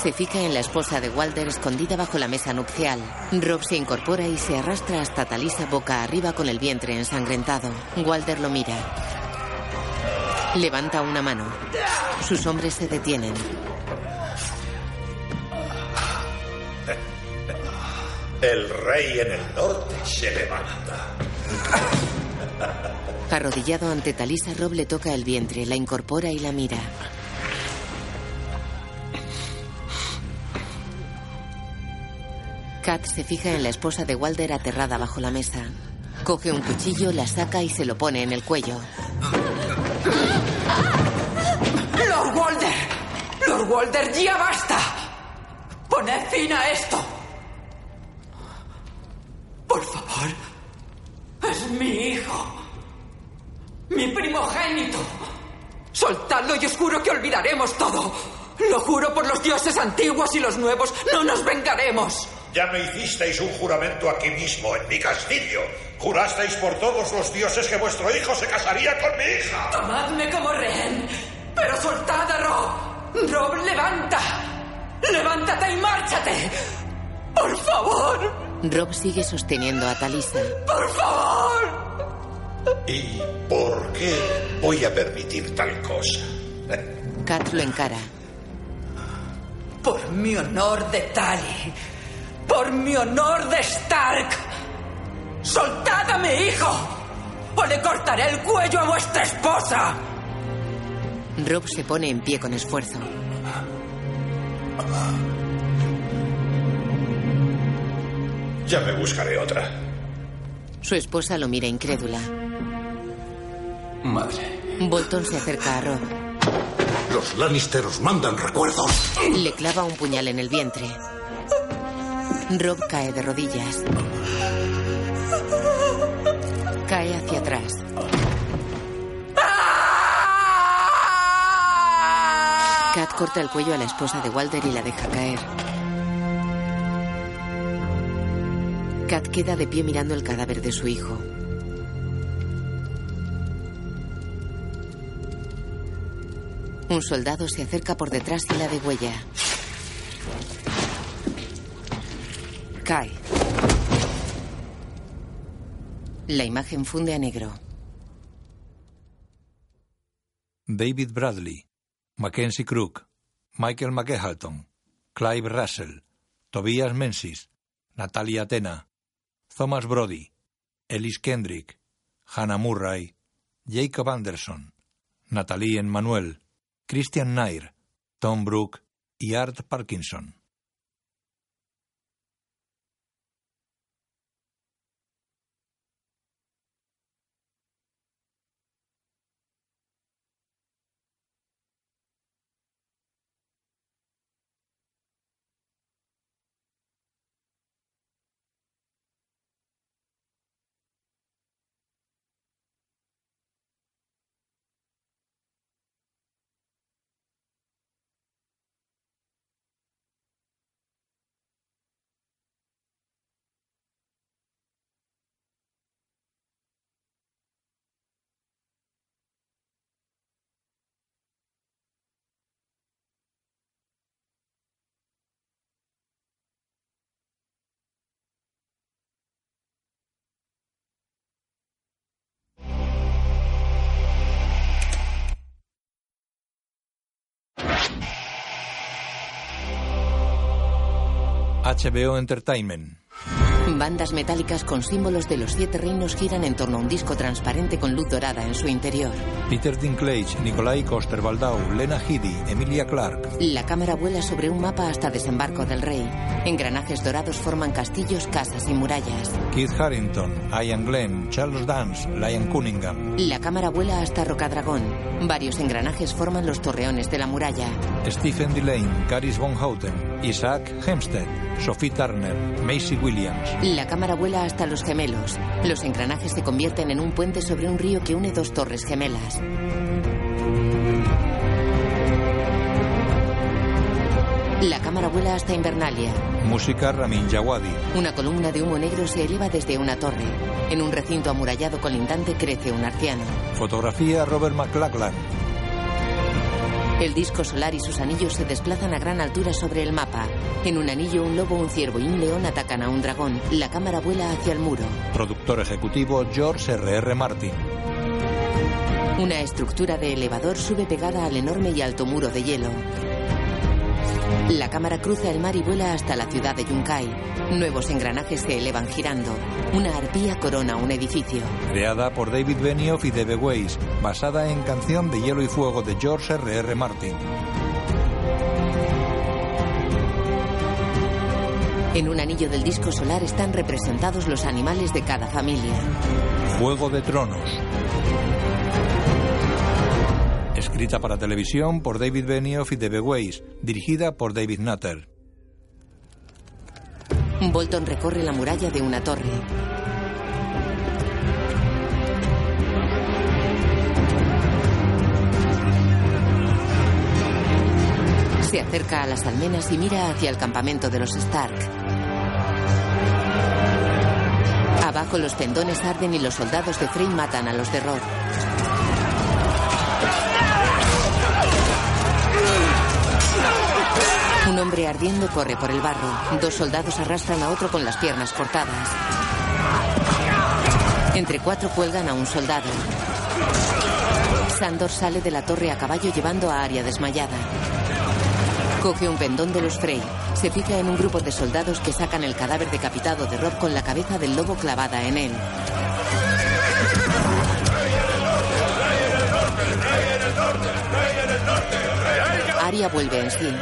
Se fija en la esposa de Walter escondida bajo la mesa nupcial. Rob se incorpora y se arrastra hasta Talisa boca arriba con el vientre ensangrentado. Walter lo mira. Levanta una mano. Sus hombres se detienen. El rey en el norte se levanta. Arrodillado ante Talisa, Rob le toca el vientre, la incorpora y la mira. Kat se fija en la esposa de Walder aterrada bajo la mesa. Coge un cuchillo, la saca y se lo pone en el cuello. ¡Lord Walder! ¡Lord Walder, ya basta! ¡Poned fin a esto! Por favor. Es mi hijo. Mi primogénito. Soltadlo y os juro que olvidaremos todo. Lo juro por los dioses antiguos y los nuevos. No nos vengaremos. Ya me hicisteis un juramento aquí mismo, en mi castillo. Jurasteis por todos los dioses que vuestro hijo se casaría con mi hija. Tomadme como rehén. Pero soltad a Rob. Rob, levanta. Levántate y márchate. Por favor. Rob sigue sosteniendo a Talisa. Por favor. ¿Y por qué voy a permitir tal cosa? Kat lo encara. Por mi honor de Tali. Por mi honor de Stark. ¡Soltad a mi hijo! ¡O le cortaré el cuello a vuestra esposa! Rob se pone en pie con esfuerzo. Ya me buscaré otra. Su esposa lo mira incrédula. Madre. Bolton se acerca a Rob. Los Lannister os mandan recuerdos. Le clava un puñal en el vientre. Rob cae de rodillas. Cae hacia atrás. Kat corta el cuello a la esposa de Walter y la deja caer. Kat queda de pie mirando el cadáver de su hijo. Un soldado se acerca por detrás y la degüella. Cae. La imagen funde a negro. David Bradley, Mackenzie Crook, Michael McEhalton, Clive Russell, Tobias Menzies, Natalia Atena, Thomas Brody, Ellis Kendrick, Hannah Murray, Jacob Anderson, Natalie Emmanuel, Christian Nair, Tom Brook y Art Parkinson. HBO Entertainment. Bandas metálicas con símbolos de los siete reinos giran en torno a un disco transparente con luz dorada en su interior. Peter Dinklage, Nikolai Coster-Waldau, Lena Headey, Emilia Clarke. La cámara vuela sobre un mapa hasta desembarco del rey. Engranajes dorados forman castillos, casas y murallas. Keith Harrington, Ian Glenn, Charles Dance, Lion Cunningham. La cámara vuela hasta Rocadragón. Varios engranajes forman los torreones de la muralla. Stephen Delane, Caris von Houten, Isaac Hempstead, Sophie Turner, Macy Williams. La cámara vuela hasta los gemelos. Los engranajes se convierten en un puente sobre un río que une dos torres gemelas. La cámara vuela hasta Invernalia. Música Ramin Djawadi. Una columna de humo negro se eleva desde una torre. En un recinto amurallado colindante crece un arciano. Fotografía Robert McLachlan. El disco solar y sus anillos se desplazan a gran altura sobre el mapa. En un anillo, un lobo, un ciervo y un león atacan a un dragón. La cámara vuela hacia el muro. Productor ejecutivo George R.R. Martin. Una estructura de elevador sube pegada al enorme y alto muro de hielo. La cámara cruza el mar y vuela hasta la ciudad de Yunkai. Nuevos engranajes se elevan girando. Una arpía corona un edificio. Creada por David Benioff y Debe Weiss, basada en Canción de Hielo y Fuego de George R.R. Martin. En un anillo del disco solar están representados los animales de cada familia. Juego de Tronos. Escrita para televisión por David Benioff y Debe Weiss, dirigida por David Nutter. Bolton recorre la muralla de una torre. Se acerca a las almenas y mira hacia el campamento de los Stark. Abajo los tendones arden y los soldados de Frey matan a los de Rod. Un hombre ardiendo corre por el barro. Dos soldados arrastran a otro con las piernas cortadas. Entre cuatro cuelgan a un soldado. Sandor sale de la torre a caballo llevando a Aria desmayada. Coge un pendón de los Frey. Se fija en un grupo de soldados que sacan el cadáver decapitado de Rob con la cabeza del lobo clavada en él. Aria vuelve en sí.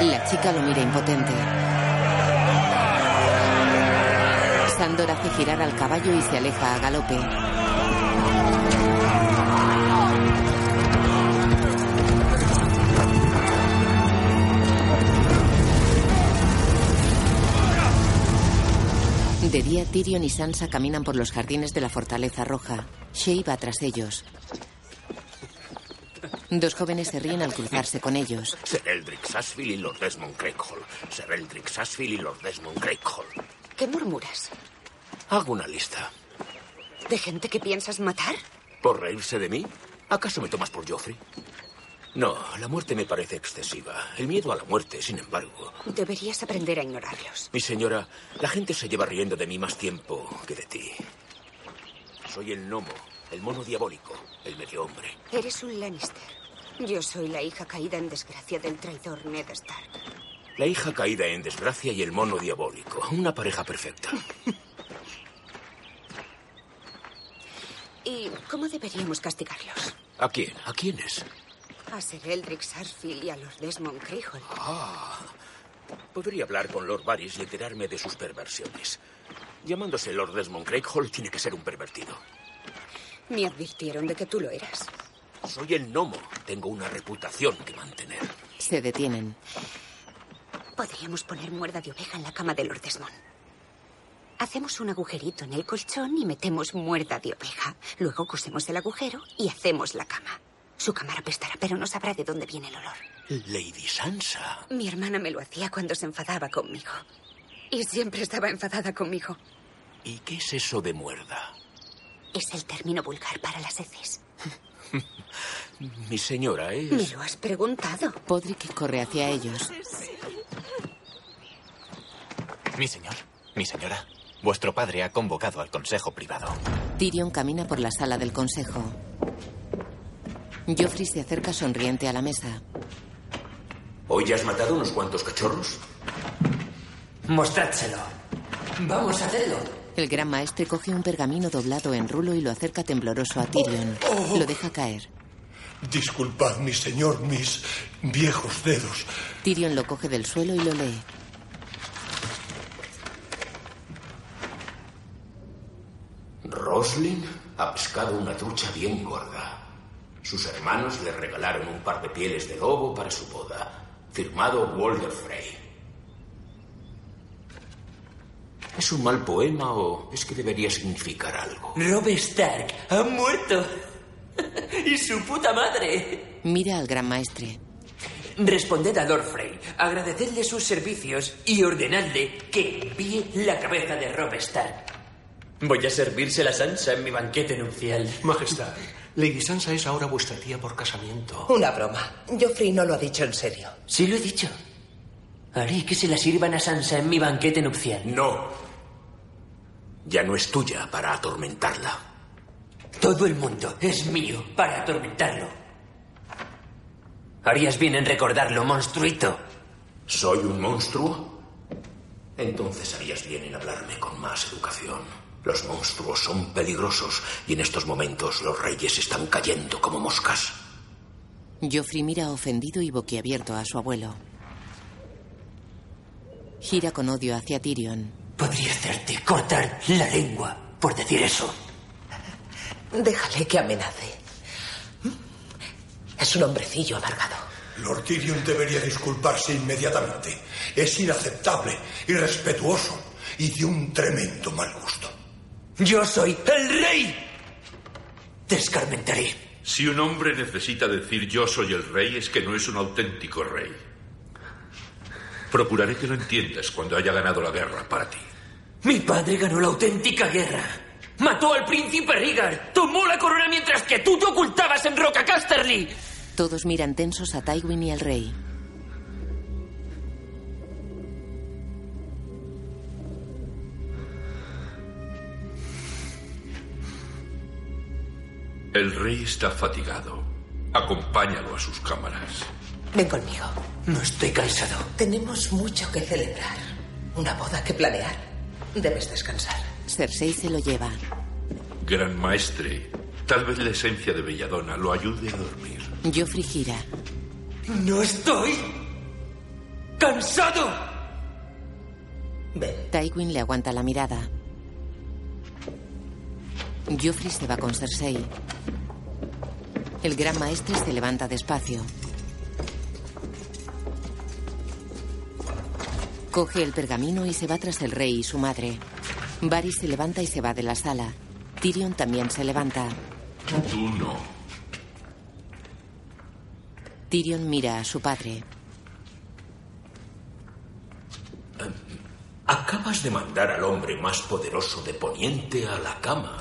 La chica lo mira impotente. Sandor hace girar al caballo y se aleja a galope. De día, Tyrion y Sansa caminan por los jardines de la Fortaleza Roja. Shay va tras ellos. Dos jóvenes se ríen al cruzarse con ellos. Ser Eldrick Sassfield y Lord Desmond Craighall. Ser Eldrick Sassfield y Lord Desmond Craighall. ¿Qué murmuras? Hago una lista. ¿De gente que piensas matar? ¿Por reírse de mí? ¿Acaso me tomas por Joffrey? No, la muerte me parece excesiva. El miedo a la muerte, sin embargo. Deberías aprender a ignorarlos. Mi señora, la gente se lleva riendo de mí más tiempo que de ti. Soy el gnomo, el mono diabólico, el medio hombre. Eres un Lannister. Yo soy la hija caída en desgracia del traidor Ned Stark. La hija caída en desgracia y el mono diabólico. Una pareja perfecta. ¿Y cómo deberíamos castigarlos? ¿A quién? ¿A quiénes? A Ser Eldrick Sarsfield y a Lord Desmond Craighall. Ah. Podría hablar con Lord Varys y enterarme de sus perversiones. Llamándose Lord Desmond Craighall tiene que ser un pervertido. Me advirtieron de que tú lo eras. Soy el gnomo. Tengo una reputación que mantener. Se detienen. Podríamos poner muerda de oveja en la cama de Lord Desmond. Hacemos un agujerito en el colchón y metemos muerda de oveja. Luego cosemos el agujero y hacemos la cama. Su cámara apestará, pero no sabrá de dónde viene el olor. Lady Sansa. Mi hermana me lo hacía cuando se enfadaba conmigo. Y siempre estaba enfadada conmigo. ¿Y qué es eso de muerda? Es el término vulgar para las heces. Mi señora es... Me lo has preguntado. Podrick corre hacia ellos. Mi señor, mi señora, vuestro padre ha convocado al consejo privado. Tyrion camina por la sala del consejo. Joffrey se acerca sonriente a la mesa. ¿Hoy ya has matado unos cuantos cachorros? Mostrádselo. Vamos a hacerlo. El gran maestre coge un pergamino doblado en rulo y lo acerca tembloroso a Tyrion. Oh. Lo deja caer. Disculpad, mi señor, mis viejos dedos. Tyrion lo coge del suelo y lo lee. Roslin ha pescado una trucha bien gorda. Sus hermanos le regalaron un par de pieles de lobo para su boda. Firmado Walder Frey. ¿Es un mal poema o es que debería significar algo? Rob Stark ha muerto. y su puta madre. Mira al gran maestre. Responded a Lord Frey, agradecedle sus servicios y ordenadle que envíe la cabeza de Rob Stark. Voy a servirse la Sansa en mi banquete nupcial. Majestad, Lady Sansa es ahora vuestra tía por casamiento. Una broma. Joffrey no lo ha dicho en serio. Sí lo he dicho. Haré que se la sirvan a Sansa en mi banquete nupcial. No. Ya no es tuya para atormentarla. Todo el mundo es mío para atormentarlo. Harías bien en recordarlo, monstruito. ¿Soy un monstruo? Entonces harías bien en hablarme con más educación. Los monstruos son peligrosos y en estos momentos los reyes están cayendo como moscas. Joffrey mira ofendido y boquiabierto a su abuelo. Gira con odio hacia Tyrion. Podría hacerte cortar la lengua por decir eso. Déjale que amenace. Es un hombrecillo amargado. Lord Tyrion debería disculparse inmediatamente. Es inaceptable, irrespetuoso y de un tremendo mal gusto. Yo soy el rey. Te escarmentaré. Si un hombre necesita decir yo soy el rey es que no es un auténtico rey. Procuraré que lo entiendas cuando haya ganado la guerra para ti. Mi padre ganó la auténtica guerra. Mató al príncipe Rigar. Tomó la corona mientras que tú te ocultabas en Roca Casterly. Todos miran tensos a Tywin y al rey. El rey está fatigado. Acompáñalo a sus cámaras. Ven conmigo. No estoy cansado. Tenemos mucho que celebrar. Una boda que planear. Debes descansar. Cersei se lo lleva. Gran maestre, tal vez la esencia de Belladonna lo ayude a dormir. Joffrey gira. No estoy cansado. Ven. Tywin le aguanta la mirada. Joffrey se va con Cersei. El gran maestre se levanta despacio. Coge el pergamino y se va tras el rey y su madre. Varys se levanta y se va de la sala. Tyrion también se levanta. Tú no. Tyrion mira a su padre. Acabas de mandar al hombre más poderoso de Poniente a la cama.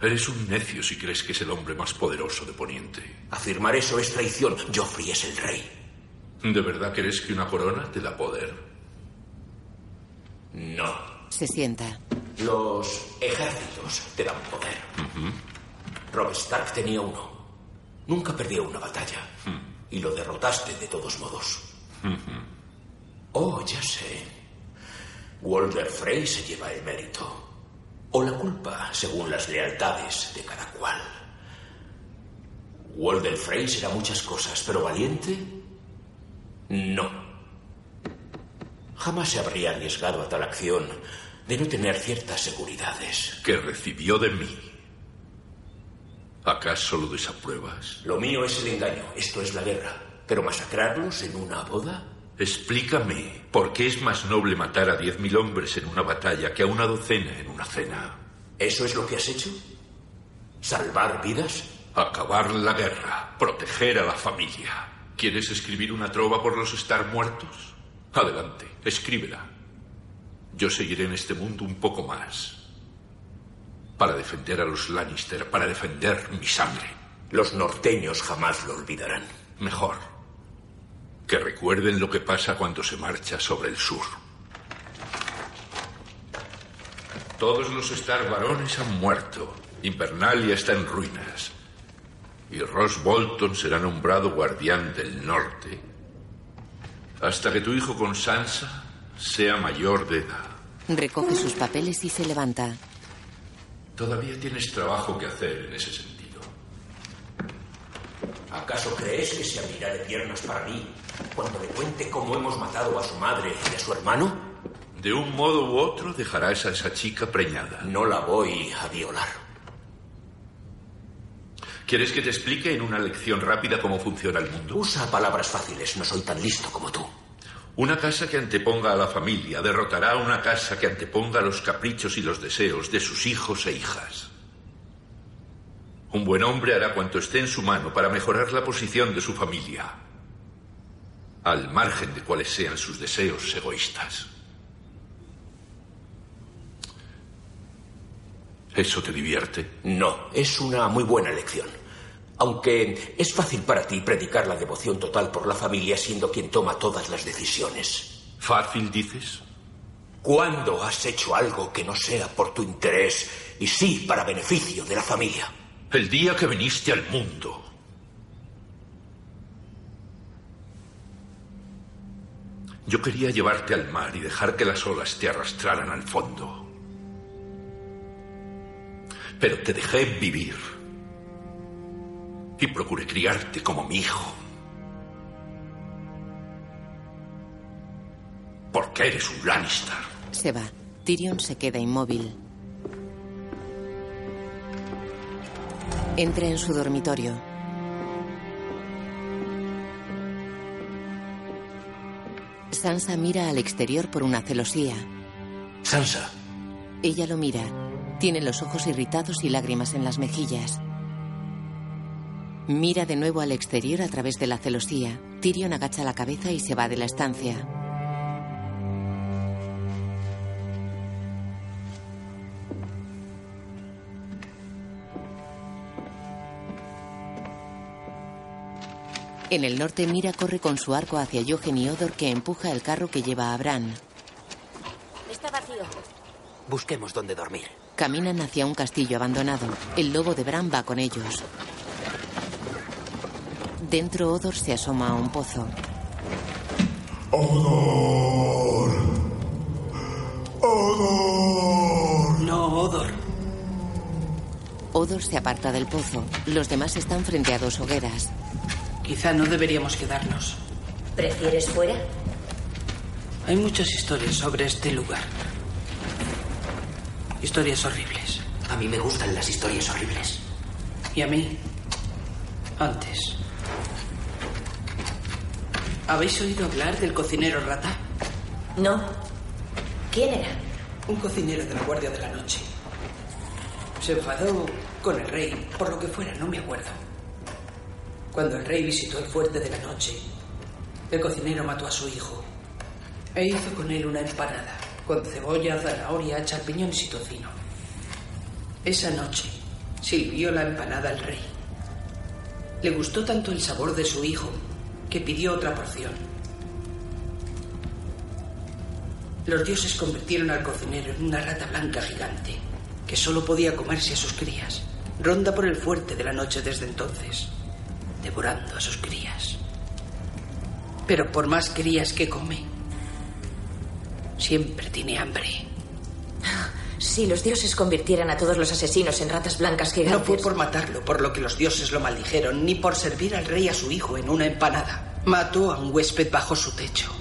Eres un necio si crees que es el hombre más poderoso de Poniente. Afirmar eso es traición. Joffrey es el rey. ¿De verdad crees que una corona te da poder? No. Se sienta. Los ejércitos te dan poder. Rob Stark tenía uno. Nunca perdió una batalla. Y lo derrotaste de todos modos. Oh, ya sé. Walder Frey se lleva el mérito. O la culpa, según las lealtades de cada cual. Walder Frey será muchas cosas, pero valiente, no. Jamás se habría arriesgado a tal acción de no tener ciertas seguridades. Que recibió de mí. ¿Acaso lo desapruebas? Lo mío es el engaño, esto es la guerra. Pero masacrarlos en una boda. Explícame por qué es más noble matar a diez mil hombres en una batalla que a una docena en una cena. ¿Eso es lo que has hecho? ¿Salvar vidas? Acabar la guerra, proteger a la familia. ¿Quieres escribir una trova por los estar muertos? Adelante, escríbela. Yo seguiré en este mundo un poco más. Para defender a los Lannister, para defender mi sangre. Los norteños jamás lo olvidarán. Mejor. Que recuerden lo que pasa cuando se marcha sobre el sur. Todos los Star varones han muerto. Invernalia está en ruinas. y Ross Bolton será nombrado guardián del norte hasta que tu hijo con Sansa sea mayor de edad. Recoge sus papeles y se levanta. Todavía tienes trabajo que hacer en ese sentido. ¿Acaso crees que se abrirá de piernas para mí cuando le cuente cómo hemos matado a su madre y a su hermano? De un modo u otro dejarás a esa chica preñada. No la voy a violar. ¿Quieres que te explique en una lección rápida cómo funciona el mundo? Usa palabras fáciles, no soy tan listo como tú. Una casa que anteponga a la familia derrotará a una casa que anteponga los caprichos y los deseos de sus hijos e hijas. Un buen hombre hará cuanto esté en su mano para mejorar la posición de su familia, al margen de cuáles sean sus deseos egoístas. ¿Eso te divierte? No, es una muy buena lección. Aunque es fácil para ti predicar la devoción total por la familia siendo quien toma todas las decisiones. ¿Fácil dices? ¿Cuándo has hecho algo que no sea por tu interés y sí para beneficio de la familia? El día que viniste al mundo. Yo quería llevarte al mar y dejar que las olas te arrastraran al fondo pero te dejé vivir. Y procuré criarte como mi hijo. Porque eres un Lannister. Se va. Tyrion se queda inmóvil. Entra en su dormitorio. Sansa mira al exterior por una celosía. Sansa. Ella lo mira. Tiene los ojos irritados y lágrimas en las mejillas. Mira de nuevo al exterior a través de la celosía. Tyrion agacha la cabeza y se va de la estancia. En el norte, Mira corre con su arco hacia Jochen y Odor que empuja el carro que lleva a Bran. Está vacío. Busquemos dónde dormir. Caminan hacia un castillo abandonado. El lobo de Bran va con ellos. Dentro, Odor se asoma a un pozo. ¡Odor! ¡Odor! No, Odor. Odor se aparta del pozo. Los demás están frente a dos hogueras. Quizá no deberíamos quedarnos. ¿Prefieres fuera? Hay muchas historias sobre este lugar. Historias horribles. A mí me gustan las historias horribles. Y a mí, antes. ¿Habéis oído hablar del cocinero rata? No. ¿Quién era? Un cocinero de la Guardia de la Noche. Se enfadó con el rey, por lo que fuera, no me acuerdo. Cuando el rey visitó el fuerte de la noche, el cocinero mató a su hijo e hizo con él una empanada con cebolla, zanahoria, champiñones y tocino. Esa noche sirvió la empanada al rey. Le gustó tanto el sabor de su hijo que pidió otra porción. Los dioses convirtieron al cocinero en una rata blanca gigante que solo podía comerse a sus crías. Ronda por el fuerte de la noche desde entonces, devorando a sus crías. Pero por más crías que come, siempre tiene hambre. Si los dioses convirtieran a todos los asesinos en ratas blancas gigantes. No fue por matarlo, por lo que los dioses lo maldijeron, ni por servir al rey a su hijo en una empanada. Mató a un huésped bajo su techo.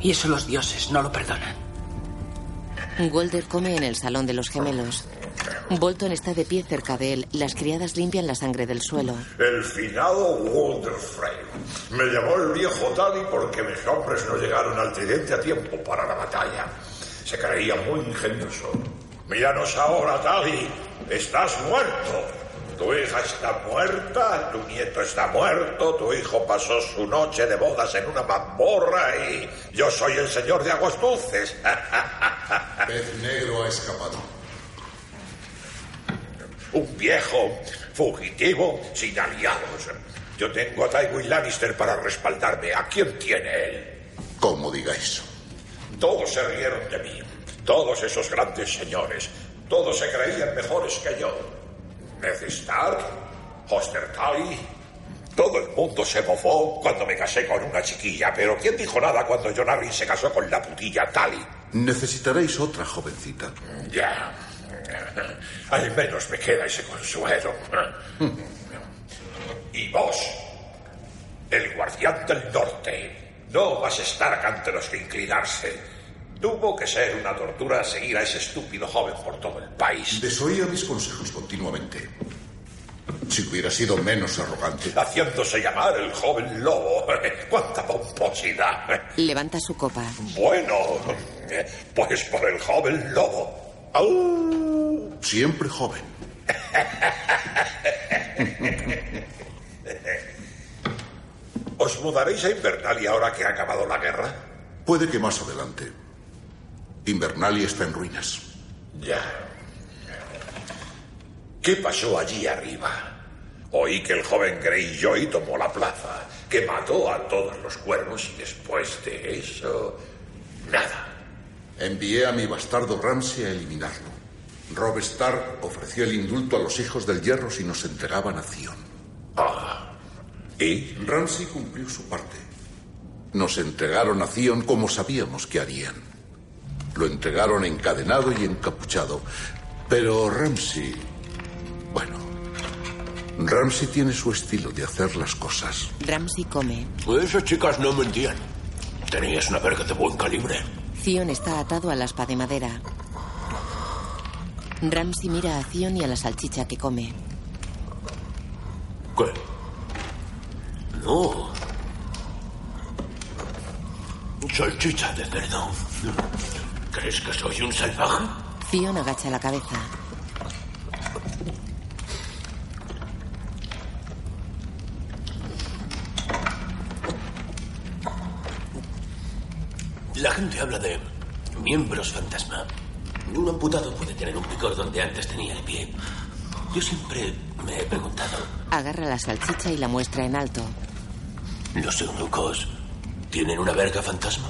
Y eso los dioses no lo perdonan. Walder come en el salón de los gemelos. Bolton está de pie cerca de él. Las criadas limpian la sangre del suelo. El finado Walderframe. Me llamó el viejo Tali porque mis hombres no llegaron al tridente a tiempo para la batalla. Se creía muy ingenioso. Míranos ahora, Tali. Estás muerto. Tu hija está muerta, tu nieto está muerto, tu hijo pasó su noche de bodas en una mamborra y yo soy el señor de aguas dulces. Pez negro ha escapado. Un viejo fugitivo sin aliados. Yo tengo a Tywin Lannister para respaldarme. ¿A quién tiene él? Como diga eso. Todos se rieron de mí. Todos esos grandes señores. Todos se creían mejores que yo. Ned Stark, Hoster Tully. Todo el mundo se mofó cuando me casé con una chiquilla, pero ¿quién dijo nada cuando John Arryn se casó con la putilla Tully? Necesitaréis otra jovencita. Ya. Al menos me queda ese consuelo. Y vos, el guardián del norte, no vas a estar ante los que inclinarse. Tuvo que ser una tortura seguir a ese estúpido joven por todo el país. Desoía mis consejos continuamente. Si hubiera sido menos arrogante. Haciéndose llamar el joven lobo. ¡Cuánta pomposidad! Levanta su copa. Bueno, pues por el joven lobo. Siempre joven. ¿Os mudaréis a Invernalia ahora que ha acabado la guerra? Puede que más adelante. Invernalia está en ruinas. Ya. ¿Qué pasó allí arriba? Oí que el joven Greyjoy tomó la plaza, que mató a todos los cuervos y después de eso... Nada. Envié a mi bastardo Ramsay a eliminarlo. Rob Stark ofreció el indulto a los hijos del hierro si nos entregaban a Zion. Ah. ¿Y? Ramsay cumplió su parte. Nos entregaron a Zion como sabíamos que harían. Lo entregaron encadenado y encapuchado. Pero Ramsay... Bueno. Ramsay tiene su estilo de hacer las cosas. Ramsay come. Esas chicas no mentían. Tenías una verga de buen calibre. Zion está atado al aspa de madera. Ramsay mira a Zion y a la salchicha que come. ¿Qué? No. Salchicha de cerdo. ¿Crees que soy un salvaje? Zion agacha la cabeza. La gente habla de miembros fantasma. Un amputado puede tener un picor donde antes tenía el pie. Yo siempre me he preguntado, Agarra la salchicha y la muestra en alto. ¿los eunucos tienen una verga fantasma?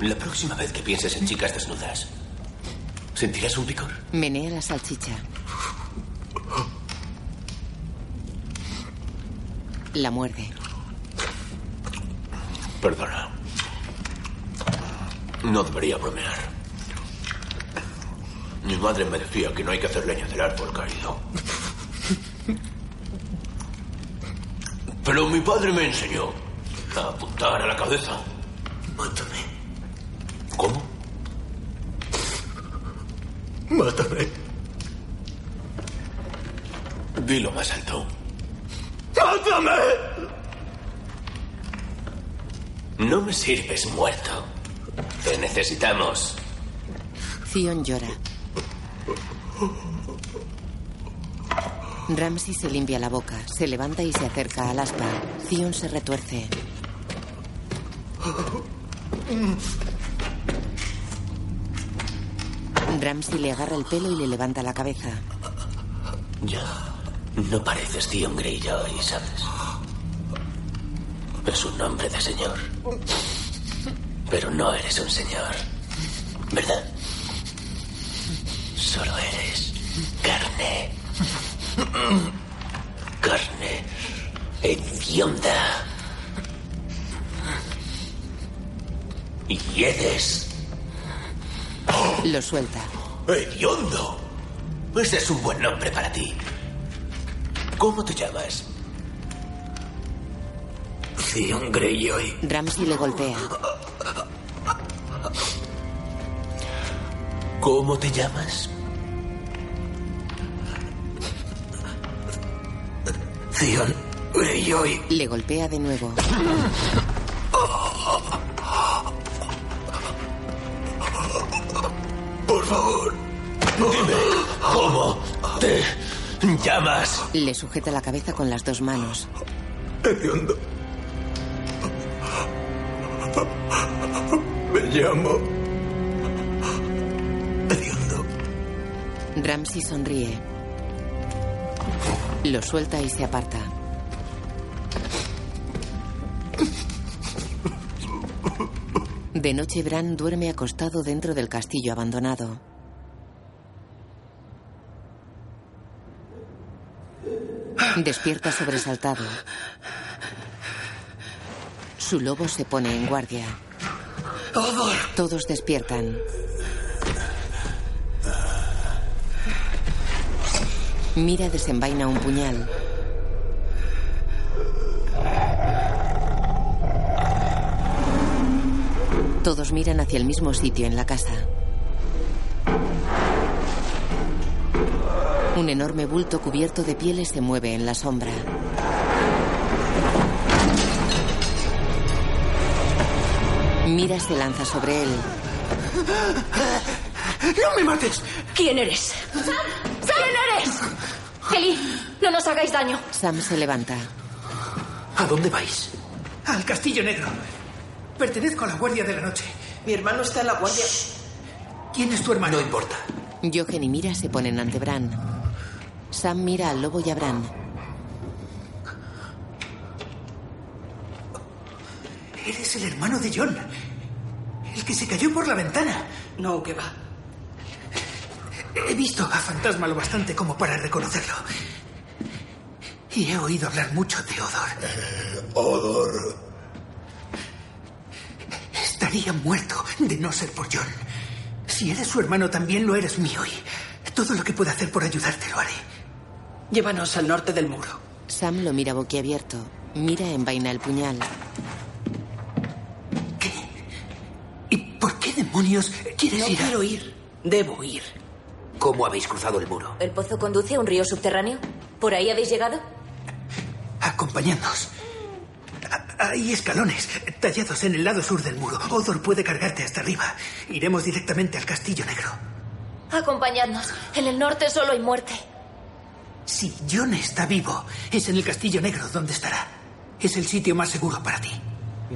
La próxima vez que pienses en chicas desnudas, ¿sentirás un picor? Menea la salchicha. La muerde. Perdona. No debería bromear. Mi madre me decía que no hay que hacer leña del árbol caído. Pero mi padre me enseñó a apuntar a la cabeza. Mátame. ¿Cómo? Mátame. Dilo más alto. ¡Mátame! No me sirves muerto. Te necesitamos. Zion llora. Ramsay se limpia la boca, se levanta y se acerca al aspa. Zion se retuerce. Ramsay le agarra el pelo y le levanta la cabeza. Ya. No pareces Theon Greyjoy, ¿sabes? Es un nombre de señor. Pero no eres un señor. ¿Verdad? Solo eres carne. Carne hedionda. Y eres Lo suelta. hediondo. Ese es un buen nombre para ti. ¿Cómo te llamas? Theon Greyjoy. Ramsay le golpea. ¿Cómo te llamas? Theon Greyjoy. Le golpea de nuevo. Por favor, dime cómo te llamas. Le sujeta la cabeza con las dos manos. Hediondo. Me llamo. Ramsay sonríe. Lo suelta y se aparta. De noche, Bran duerme acostado dentro del castillo abandonado. Despierta sobresaltado. Su lobo se pone en guardia. Todos despiertan. Mira desenvaina un puñal. Todos miran hacia el mismo sitio en la casa. Un enorme bulto cubierto de pieles se mueve en la sombra. Mira se lanza sobre él. ¡No me mates! ¿Quién eres? ¿Quién eres? Eli, no nos hagáis daño. Sam se levanta. ¿A dónde vais? Al Castillo Negro. Pertenezco a la Guardia de la Noche. Mi hermano está en la guardia. ¿Quién es tu hermano? No importa. Jochen y Mira se ponen ante Bran. Sam mira al lobo y a Bran. Eres el hermano de John. El que se cayó por la ventana. No, que va. He visto a Fantasma lo bastante como para reconocerlo. Y he oído hablar mucho de Odor. Odor. Estaría muerto de no ser por John. Si eres su hermano, también lo eres mío. Y todo lo que pueda hacer por ayudarte lo haré. Llévanos al norte del muro. Sam lo mira boquiabierto. Mira envaina el puñal. ¿Por qué demonios quieres no ir a- quiero ir. Debo ir. ¿Cómo habéis cruzado el muro? ¿El pozo conduce a un río subterráneo? ¿Por ahí habéis llegado? Acompañadnos. Hay escalones tallados en el lado sur del muro. Odor puede cargarte hasta arriba. Iremos directamente al Castillo Negro. Acompañadnos. En el norte solo hay muerte. Si John está vivo, es en el Castillo Negro donde estará. Es el sitio más seguro para ti.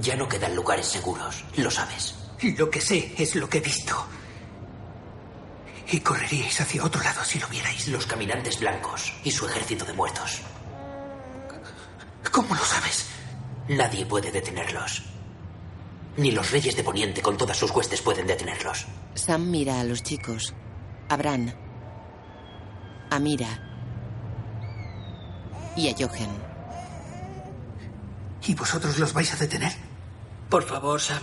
Ya no quedan lugares seguros, lo sabes. Lo que sé es lo que he visto. Y correríais hacia otro lado si lo vierais. Los caminantes blancos y su ejército de muertos. ¿Cómo lo sabes? Nadie puede detenerlos. Ni los reyes de Poniente con todas sus huestes pueden detenerlos. Sam mira a los chicos. A Bran. A Mira. Y a Jochen. ¿Y vosotros los vais a detener? Por favor, Sam.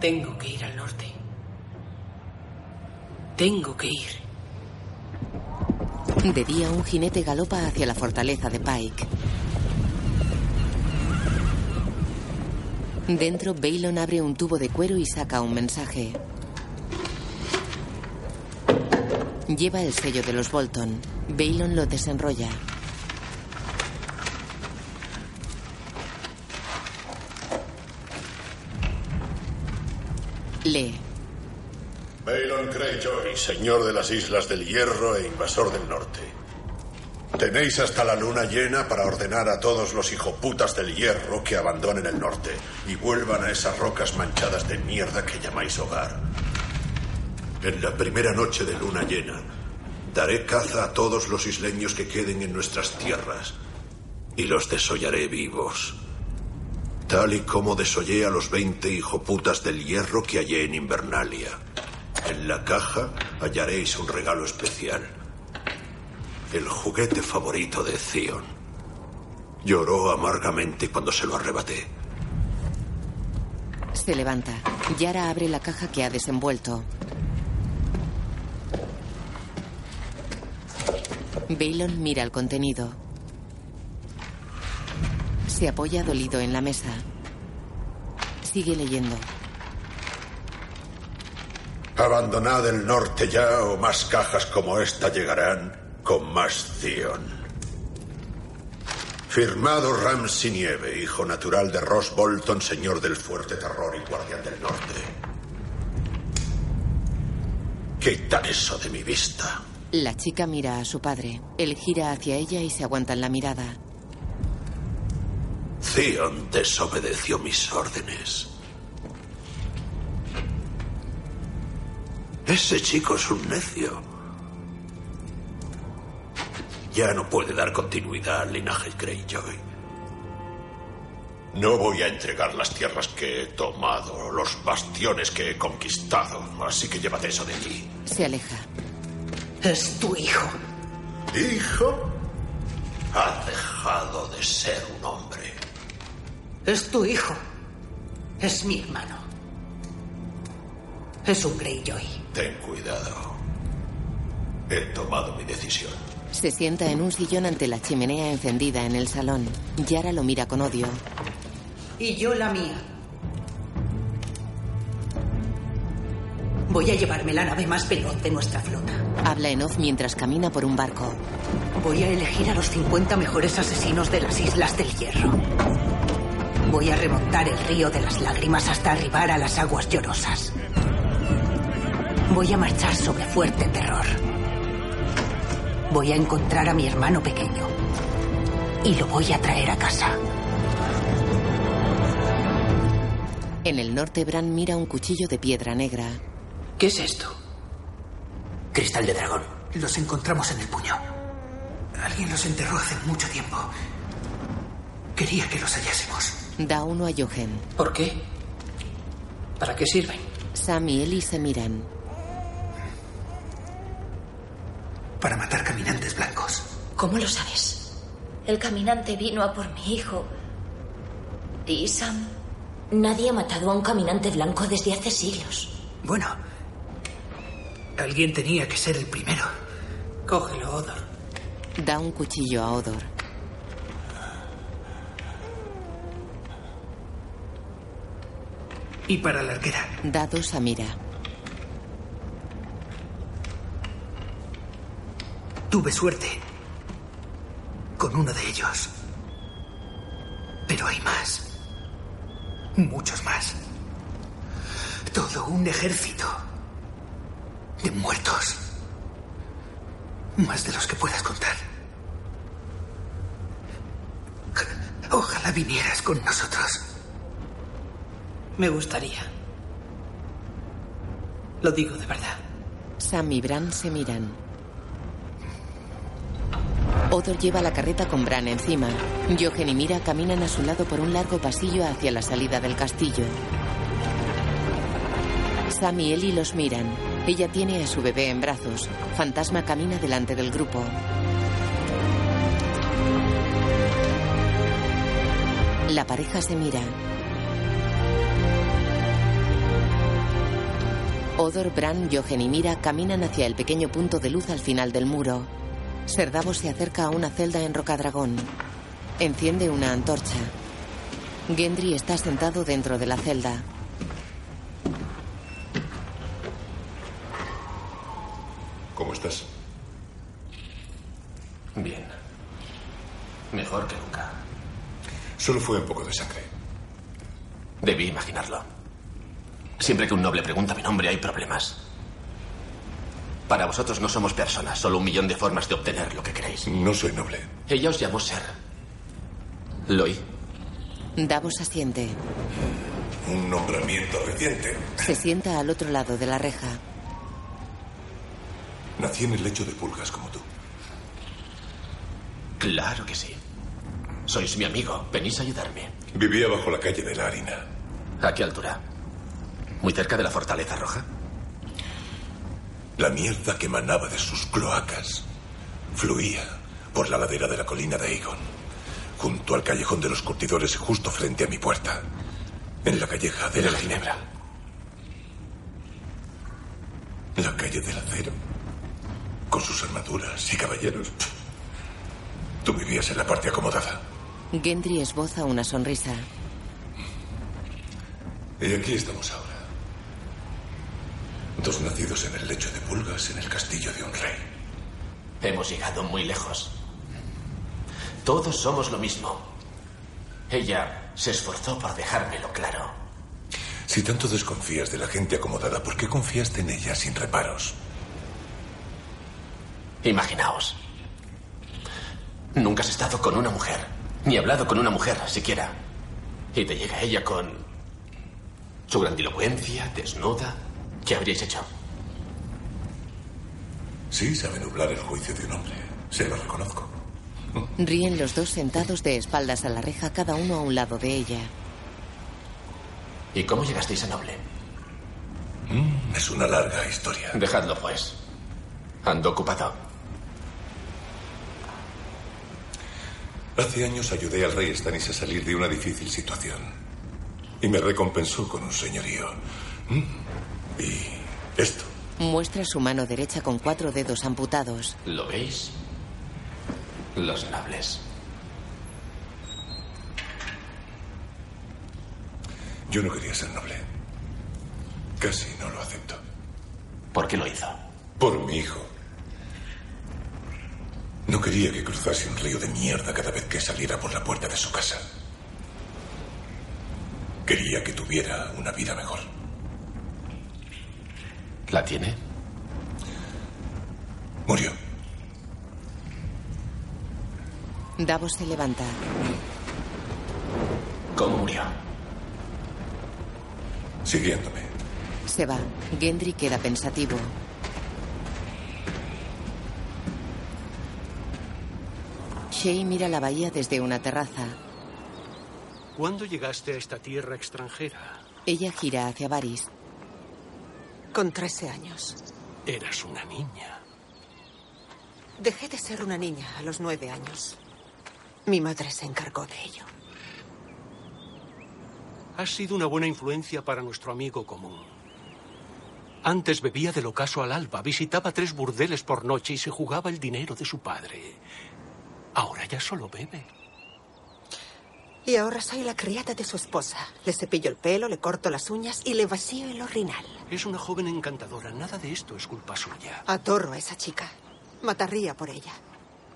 Tengo que ir al norte. Tengo que ir. De día un jinete galopa hacia la fortaleza de Pike. Dentro, Balon abre un tubo de cuero y saca un mensaje. Lleva el sello de los Bolton. Balon lo desenrolla. Lee. Señor de las Islas del Hierro e invasor del norte. Tenéis hasta la luna llena para ordenar a todos los hijoputas del hierro que abandonen el norte y vuelvan a esas rocas manchadas de mierda que llamáis hogar. En la primera noche de luna llena, daré caza a todos los isleños que queden en nuestras tierras y los desollaré vivos. Tal y como desollé a los 20 hijoputas del hierro que hallé en Invernalia. En la caja hallaréis un regalo especial. El juguete favorito de Theon. Lloró amargamente cuando se lo arrebaté. Se levanta. Yara abre la caja que ha desenvuelto. Balon mira el contenido. Se apoya dolido en la mesa. Sigue leyendo. Abandonad el norte ya o más cajas como esta llegarán con más Theon. Firmado Ramsay Nieve, hijo natural de Ross Bolton, señor del fuerte terror y guardián del norte. Quita eso de mi vista. La chica mira a su padre. Él gira hacia ella y se aguanta en la mirada. Theon desobedeció mis órdenes. Ese chico es un necio. Ya no puede dar continuidad al linaje Greyjoy. No voy a entregar las tierras que he tomado, los bastiones que he conquistado, así que llévate eso de allí. Se aleja. Es tu hijo. Hijo, has dejado de ser un hombre. Es tu hijo. Es mi hermano. Es un Greyjoy. Ten cuidado. He tomado mi decisión. Se sienta en un sillón ante la chimenea encendida en el salón. Yara lo mira con odio. Y yo la mía. Voy a llevarme la nave más veloz de nuestra flota. Habla en off mientras camina por un barco. Voy a elegir a los 50 mejores asesinos de las Islas del Hierro. Voy a remontar el río de las lágrimas hasta arribar a las aguas llorosas. Voy a marchar sobre fuerte terror. Voy a encontrar a mi hermano pequeño. Y lo voy a traer a casa. En el norte, Bran mira un cuchillo de piedra negra. ¿Qué es esto? Cristal de dragón. Los encontramos en el puño. Alguien los enterró hace mucho tiempo. Quería que los hallásemos. Da uno a Jochen. ¿Por qué? ¿Para qué sirven? Sam y Ellie se miran. Para matar caminantes blancos. ¿Cómo lo sabes? El caminante vino a por mi hijo. ¿Y Sam? Nadie ha matado a un caminante blanco desde hace siglos. Bueno, alguien tenía que ser el primero. Cógelo, Odor. Da un cuchillo a Odor. Y para la arquera. Da dos a Mira. Tuve suerte con uno de ellos. Pero hay más. Muchos más. Todo un ejército de muertos. Más de los que puedas contar. Ojalá vinieras con nosotros. Me gustaría. Lo digo de verdad. Sam y Bran se miran. Odor lleva la carreta con Bran encima. Jochen y Mira caminan a su lado por un largo pasillo hacia la salida del castillo. Sam y Ellie los miran. Ella tiene a su bebé en brazos. Fantasma camina delante del grupo. La pareja se mira. Odor, Bran, Jochen y Mira caminan hacia el pequeño punto de luz al final del muro. Serdavo se acerca a una celda en Rocadragón. Enciende una antorcha. Gendry está sentado dentro de la celda. ¿Cómo estás? Bien. Mejor que nunca. Solo fue un poco de sangre. Debí imaginarlo. Siempre que un noble pregunta mi nombre hay problemas. Para vosotros no somos personas, solo un millón de formas de obtener lo que queréis. No soy noble. Ella os llamó Ser. Lo oí. Davos asiente. Un nombramiento reciente. Se sienta al otro lado de la reja. Nací en el lecho de pulgas como tú. Claro que sí. Sois mi amigo. Venís a ayudarme. Vivía bajo la calle de la harina. ¿A qué altura? ¿Muy cerca de la Fortaleza Roja? La mierda que emanaba de sus cloacas fluía por la ladera de la colina de Aegon, junto al callejón de los curtidores justo frente a mi puerta, en la calleja de la Ginebra. La calle del acero, con sus armaduras y caballeros. Tú vivías en la parte acomodada. Gendry esboza una sonrisa. Y aquí estamos ahora. Dos nacidos en el lecho de pulgas en el castillo de un rey. Hemos llegado muy lejos. Todos somos lo mismo. Ella se esforzó por dejármelo claro. Si tanto desconfías de la gente acomodada, ¿por qué confiaste en ella sin reparos? Imaginaos. Nunca has estado con una mujer, ni hablado con una mujer siquiera. Y te llega ella con su grandilocuencia, desnuda. ¿Qué habríais hecho? Sí, sabe nublar el juicio de un hombre. Se lo reconozco. Ríen los dos sentados de espaldas a la reja, cada uno a un lado de ella. ¿Y cómo llegasteis a Noble? Mm, es una larga historia. Dejadlo, pues. Ando ocupado. Hace años ayudé al rey Stannis a salir de una difícil situación. Y me recompensó con un señorío. ¿Mm? Y esto. Muestra su mano derecha con cuatro dedos amputados. ¿Lo veis? Los nobles. Yo no quería ser noble. Casi no lo acepto. ¿Por qué lo hizo? Por mi hijo. No quería que cruzase un río de mierda cada vez que saliera por la puerta de su casa. Quería que tuviera una vida mejor. ¿La tiene? Murió. Davos se levanta. ¿Cómo murió? Siguiéndome. Se va. Gendry queda pensativo. Shay mira la bahía desde una terraza. ¿Cuándo llegaste a esta tierra extranjera? Ella gira hacia Varys. Con 13 años. Eras una niña. Dejé de ser una niña a los nueve años. Mi madre se encargó de ello. Has sido una buena influencia para nuestro amigo común. Antes bebía del ocaso al alba, visitaba tres burdeles por noche y se jugaba el dinero de su padre. Ahora ya solo bebe. Y ahora soy la criada de su esposa. Le cepillo el pelo, le corto las uñas y le vacío el orinal. Es una joven encantadora. Nada de esto es culpa suya. Atorro a esa chica. Mataría por ella.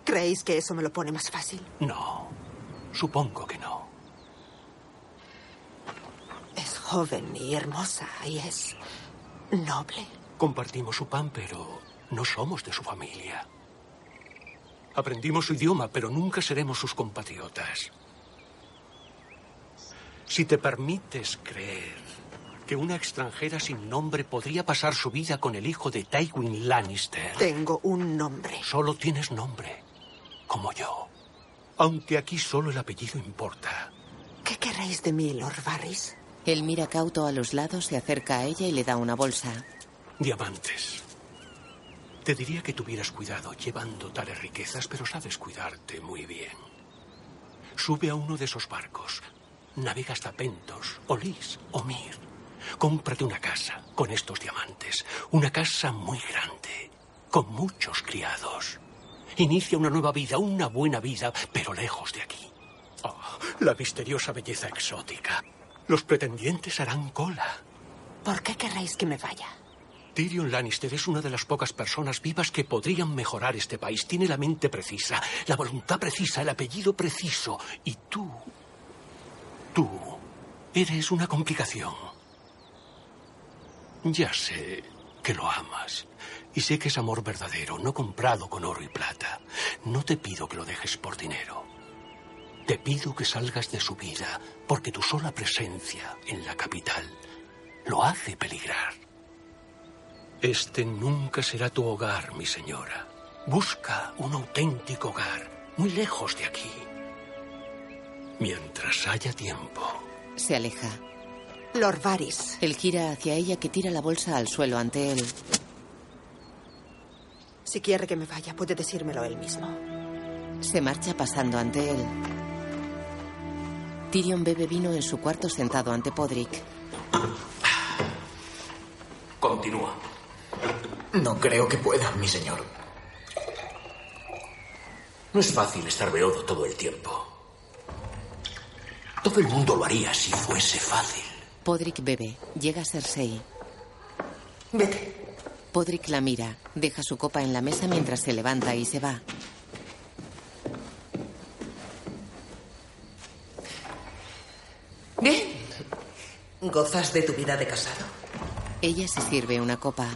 ¿Creéis que eso me lo pone más fácil? No. Supongo que no. Es joven y hermosa y es noble. Compartimos su pan, pero no somos de su familia. Aprendimos su idioma, pero nunca seremos sus compatriotas. Si te permites creer que una extranjera sin nombre podría pasar su vida con el hijo de Tywin Lannister. Tengo un nombre. Solo tienes nombre, como yo. Aunque aquí solo el apellido importa. ¿Qué queréis de mí, Lord Varys? Él mira cauto a los lados, se acerca a ella y le da una bolsa. Diamantes. Te diría que tuvieras cuidado llevando tales riquezas, pero sabes cuidarte muy bien. Sube a uno de esos barcos. Navega hasta Pentos, o Lis, o Mir. Cómprate una casa con estos diamantes. Una casa muy grande, con muchos criados. Inicia una nueva vida, una buena vida, pero lejos de aquí. Oh, la misteriosa belleza exótica. Los pretendientes harán cola. ¿Por qué querréis que me vaya? Tyrion Lannister es una de las pocas personas vivas que podrían mejorar este país. Tiene la mente precisa, la voluntad precisa, el apellido preciso. Y tú, tú, eres una complicación. Ya sé que lo amas. Y sé que es amor verdadero, no comprado con oro y plata. No te pido que lo dejes por dinero. Te pido que salgas de su vida, porque tu sola presencia en la capital lo hace peligrar. Este nunca será tu hogar, mi señora. Busca un auténtico hogar, muy lejos de aquí. Mientras haya tiempo. Se aleja. Lord Varys. Él gira hacia ella que tira la bolsa al suelo ante él. Si quiere que me vaya, puede decírmelo él mismo. Se marcha pasando ante él. Tyrion bebe vino en su cuarto sentado ante Podrick. Continúa. No creo que pueda, mi señor. No es fácil estar beodo todo el tiempo. Todo el mundo lo haría si fuese fácil. Podrick bebe. Llega Cersei. Vete. Podrick la mira. Deja su copa en la mesa mientras se levanta y se va. Bien. ¿Gozas de tu vida de casado? Ella se sirve una copa.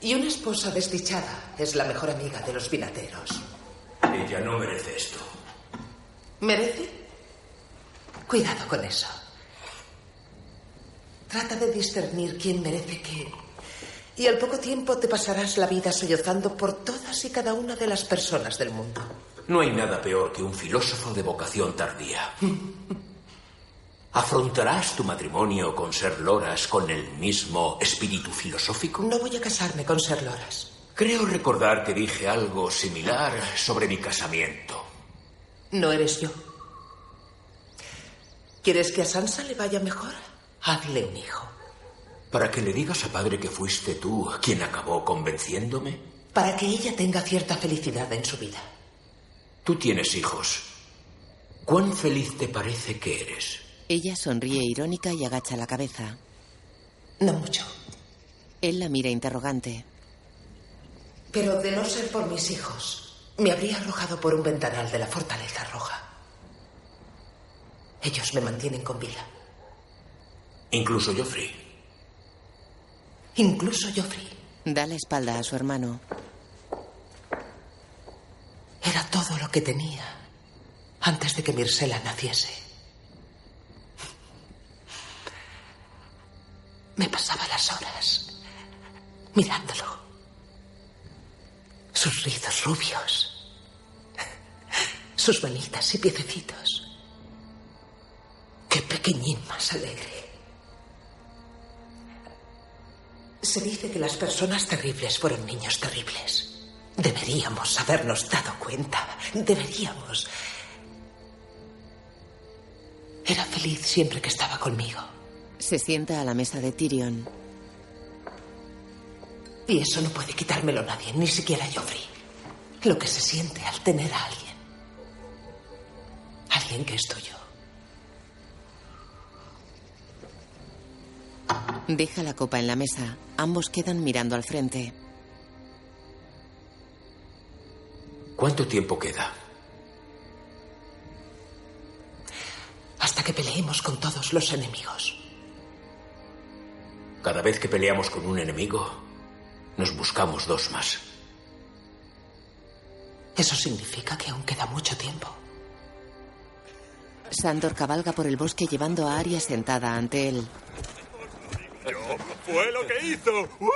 Y una esposa desdichada es la mejor amiga de los vinateros. Ella no merece esto. ¿Merece? Cuidado con eso. Trata de discernir quién merece qué. Y al poco tiempo te pasarás la vida sollozando por todas y cada una de las personas del mundo. No hay nada peor que un filósofo de vocación tardía. ¿Afrontarás tu matrimonio con Ser Loras con el mismo espíritu filosófico? No voy a casarme con Ser Loras. Creo recordar que dije algo similar sobre mi casamiento. No eres yo. ¿Quieres que a Sansa le vaya mejor? Hazle un hijo. Para que le digas a padre que fuiste tú quien acabó convenciéndome. Para que ella tenga cierta felicidad en su vida. Tú tienes hijos. ¿Cuán feliz te parece que eres? Ella sonríe irónica y agacha la cabeza. No mucho. Él la mira interrogante. Pero de no ser por mis hijos, me habría arrojado por un ventanal de la fortaleza roja. Ellos me mantienen con vida. Incluso Joffrey. Incluso Joffrey. Da la espalda a su hermano. Era todo lo que tenía antes de que Mirsela naciese. Me pasaba las horas mirándolo. Sus rizos rubios. Sus manitas y piececitos. Pequeñín más alegre. Se dice que las personas terribles fueron niños terribles. Deberíamos habernos dado cuenta. Deberíamos. Era feliz siempre que estaba conmigo. Se sienta a la mesa de Tyrion. Y eso no puede quitármelo nadie, ni siquiera Joffrey. Lo que se siente al tener a alguien. Alguien que es tuyo. Deja la copa en la mesa. Ambos quedan mirando al frente. ¿Cuánto tiempo queda? Hasta que peleemos con todos los enemigos. Cada vez que peleamos con un enemigo, nos buscamos dos más. Eso significa que aún queda mucho tiempo. Sandor cabalga por el bosque llevando a Arya sentada ante él. Fue lo que hizo. ¡Uh!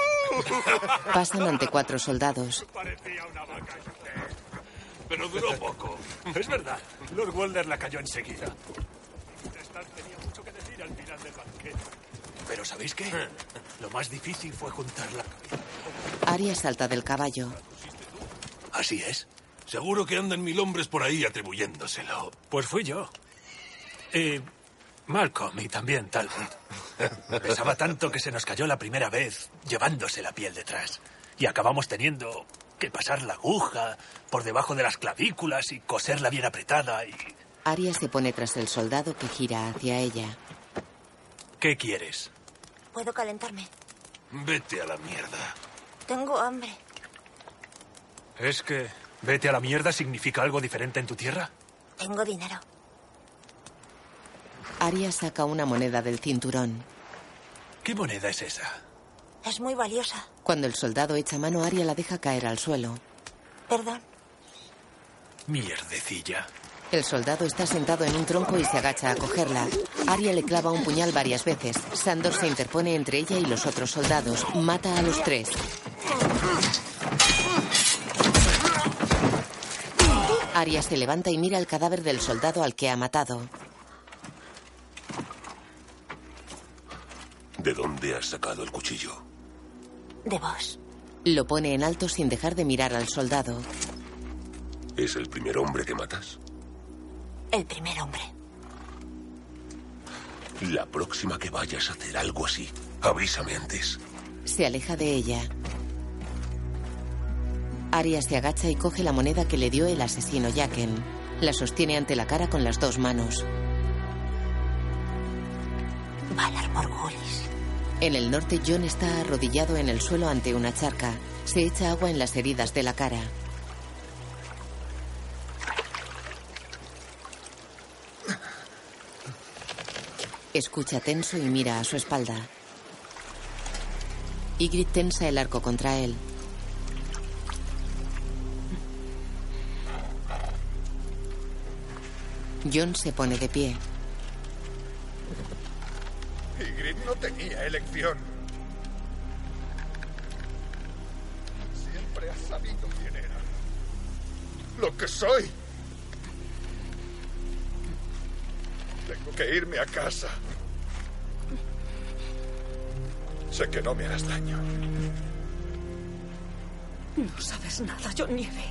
Pasan ante cuatro soldados. Parecía una vaca Pero duró poco. Es verdad. Lord Walder la cayó enseguida. Stan tenía mucho que decir al final del banquete. Pero ¿sabéis qué? Lo más difícil fue juntarla. Arya salta del caballo. Así es. Seguro que andan mil hombres por ahí atribuyéndoselo. Pues fui yo. Y Malcolm y también Talbot. Pesaba tanto que se nos cayó la primera vez llevándose la piel detrás. Y acabamos teniendo que pasar la aguja por debajo de las clavículas y coserla bien apretada y... Arya se pone tras el soldado que gira hacia ella. ¿Qué quieres? ¿Puedo calentarme? Vete a la mierda. Tengo hambre. ¿Es que vete a la mierda significa algo diferente en tu tierra? Tengo dinero. Arya saca una moneda del cinturón. ¿Qué moneda es esa? Es muy valiosa. Cuando el soldado echa mano, Arya la deja caer al suelo. Perdón. Mierdecilla. El soldado está sentado en un tronco y se agacha a cogerla. Arya le clava un puñal varias veces. Sandor se interpone entre ella y los otros soldados. Mata a los tres. Arya se levanta y mira el cadáver del soldado al que ha matado. ¿De dónde has sacado el cuchillo? De vos. Lo pone en alto sin dejar de mirar al soldado. ¿Es el primer hombre que matas? El primer hombre. La próxima que vayas a hacer algo así, avísame antes. Se aleja de ella. Arya se agacha y coge la moneda que le dio el asesino Jaqen. La sostiene ante la cara con las dos manos. Valar Morgulis. En el norte, John está arrodillado en el suelo ante una charca. Se echa agua en las heridas de la cara. Escucha tenso y mira a su espalda. Ygritte tensa el arco contra él. John se pone de pie. Elección. Siempre has sabido quién era. Lo que soy. Tengo que irme a casa. Sé que no me harás daño. No sabes nada, John Nieve.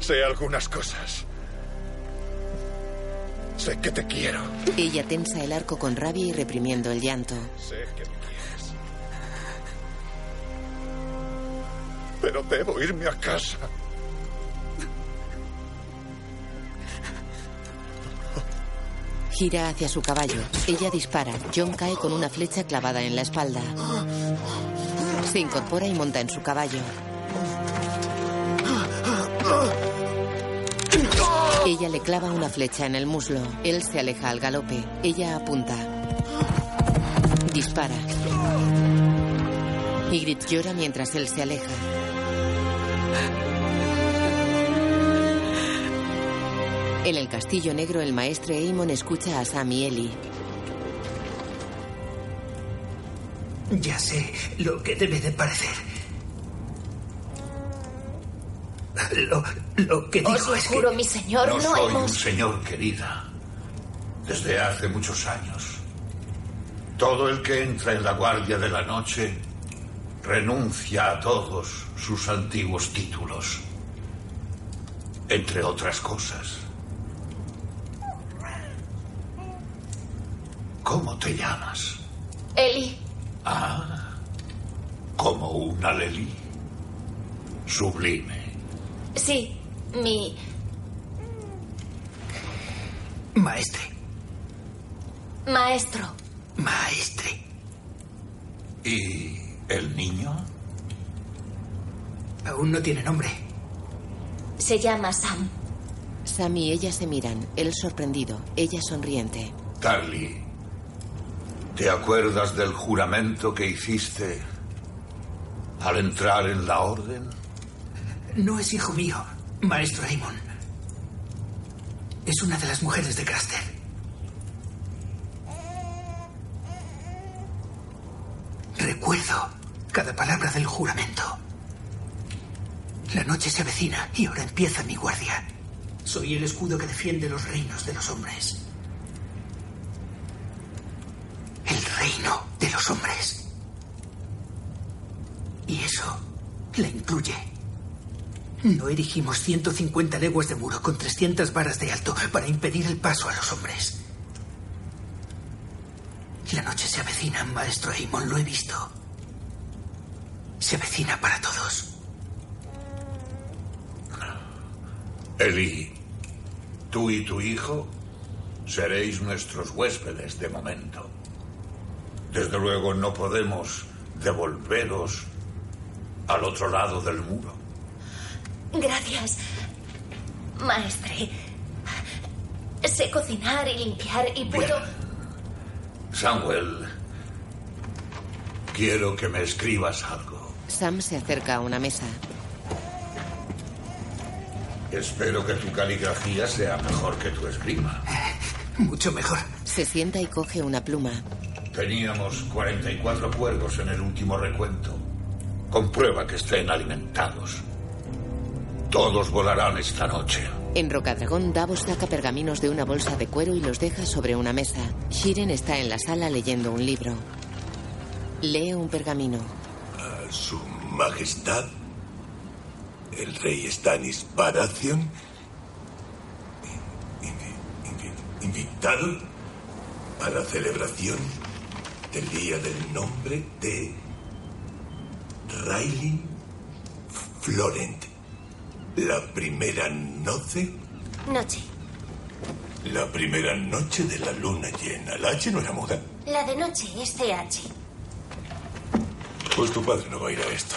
Sé algunas cosas. Sé que te quiero. Ella tensa el arco con rabia y reprimiendo el llanto. Sé que me quieres. Pero debo irme a casa. Gira hacia su caballo. Ella dispara. John cae con una flecha clavada en la espalda. Se incorpora y monta en su caballo. Ella le clava una flecha en el muslo. Él se aleja al galope. Ella apunta. Dispara. Ygritte llora mientras él se aleja. En el castillo negro, el maestre Aemon escucha a Sam y Ellie. Ya sé lo que debe de parecer. Lo, lo que digo Os es que... mi señor, No no, soy un señor, querida. Desde hace muchos años. Todo el que entra en la Guardia de la Noche renuncia a todos sus antiguos títulos. Entre otras cosas. ¿Cómo te llamas? Eli, Ah, como una Lely. Sublime. sí, mi... Maestre, maestro. maestre. ¿Y el niño? Aún no tiene nombre. Se llama Sam. Sam y ella se miran. Él sorprendido. Ella sonriente. Tarly, ¿te acuerdas del juramento que hiciste al entrar en la orden? No es hijo mío, maestro Aemon. Es una de las mujeres de Craster. Recuerdo cada palabra del juramento. La noche se avecina y ahora empieza mi guardia. Soy el escudo que defiende los reinos de los hombres. El reino de los hombres. Y eso la incluye. No erigimos 150 leguas de muro con 300 varas de alto para impedir el paso a los hombres. La noche se avecina, maestro Aemon, lo he visto. Se avecina para todos. Eli, tú y tu hijo seréis nuestros huéspedes de momento. Desde luego no podemos devolveros al otro lado del muro. Gracias, maestre. Sé cocinar y limpiar y puedo... Samuel, quiero que me escribas algo. Sam se acerca a una mesa. Espero que tu caligrafía sea mejor que tu esgrima. Mucho mejor. Se sienta y coge una pluma. Teníamos 44 cuervos en el último recuento. Comprueba que estén alimentados. Todos volarán esta noche. En Rocadragón, Davos saca pergaminos de una bolsa de cuero y los deja sobre una mesa. Shiren está en la sala leyendo un libro. Lee un pergamino. A su majestad, el rey Stanis Baratheon, invi- invi- invitado a la celebración del Día del Nombre de Railin Florent. La primera noche, Noche. la primera noche de la luna llena. La H no era muda. La de noche es CH. Pues tu padre no va a ir a esto.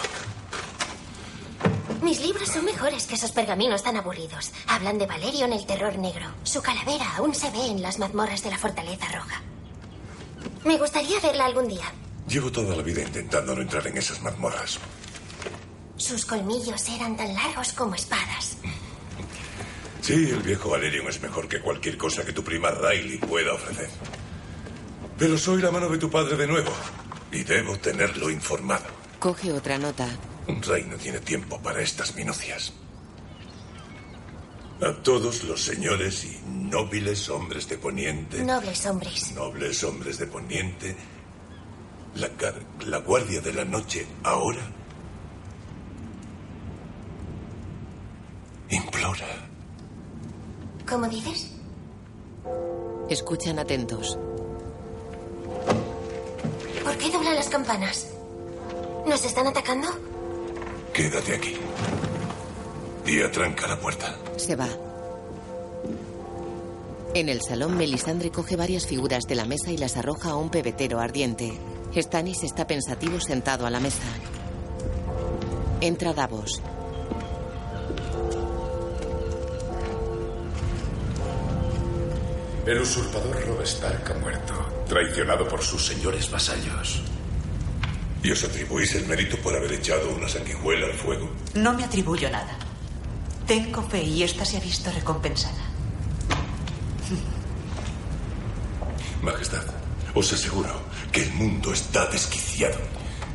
Mis libros son mejores que esos pergaminos tan aburridos. Hablan de Valerion el terror negro. Su calavera aún se ve en las mazmorras de la Fortaleza Roja. Me gustaría verla algún día. Llevo toda la vida intentando no entrar en esas mazmorras. Sus colmillos eran tan largos como espadas. Sí, el viejo Valerion es mejor que cualquier cosa que tu prima Riley pueda ofrecer. Pero soy la mano de tu padre de nuevo y debo tenerlo informado. Coge otra nota. Un rey no tiene tiempo para estas minucias. A todos los señores y nobles hombres de Poniente, Nobles hombres. nobles hombres de Poniente, la, la guardia de la noche ahora Implora. ¿Cómo dices? Escuchan atentos. ¿Por qué doblan las campanas? ¿Nos están atacando? Quédate aquí. Y atranca la puerta. Se va. En el salón, Melisandre coge varias figuras de la mesa y las arroja a un pebetero ardiente. Stannis está pensativo sentado a la mesa. Entra Davos. El usurpador Robb Stark ha muerto, traicionado por sus señores vasallos. ¿Y os atribuís el mérito por haber echado una sanguijuela al fuego? No me atribuyo nada. Tengo fe y esta se ha visto recompensada. Majestad, os aseguro que el mundo está desquiciado.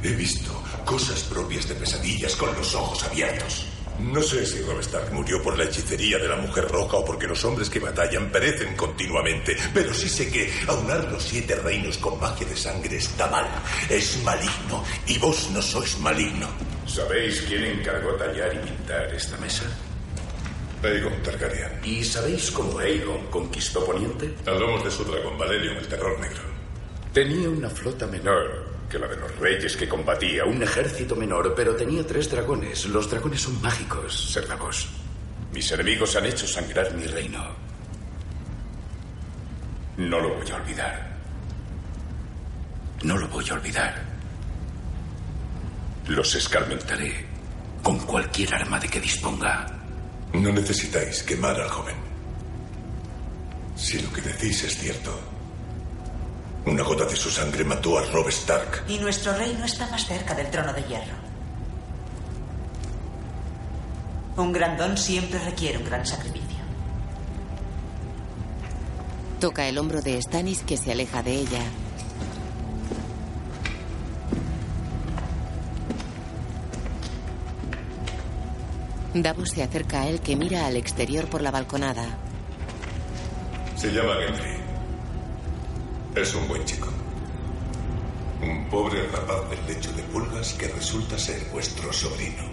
He visto cosas propias de pesadillas con los ojos abiertos. No sé si Robb Stark murió por la hechicería de la mujer roja o porque los hombres que batallan perecen continuamente, pero sí sé que aunar los siete reinos con magia de sangre está mal. Es maligno y vos no sois maligno. ¿Sabéis quién encargó tallar y pintar esta mesa? Aegon Targaryen. ¿Y sabéis cómo Aegon conquistó Poniente? Hablamos de su dragón Valerion, el terror negro. Tenía una flota menor que la de los reyes que combatía, un ejército menor, pero tenía tres dragones. Los dragones son mágicos, Ser Davos. Mis enemigos han hecho sangrar mi reino. No lo voy a olvidar. No lo voy a olvidar. Los escarmentaré con cualquier arma de que disponga. No necesitáis quemar al joven. Si lo que decís es cierto, una gota de su sangre mató a Robb Stark. Y nuestro reino está más cerca del trono de hierro. Un grandón siempre requiere un gran sacrificio. Toca el hombro de Stannis que se aleja de ella. Davos se acerca a él que mira al exterior por la balconada. Se llama Gendry. Es un buen chico. Un pobre rapaz del lecho de pulgas que resulta ser vuestro sobrino.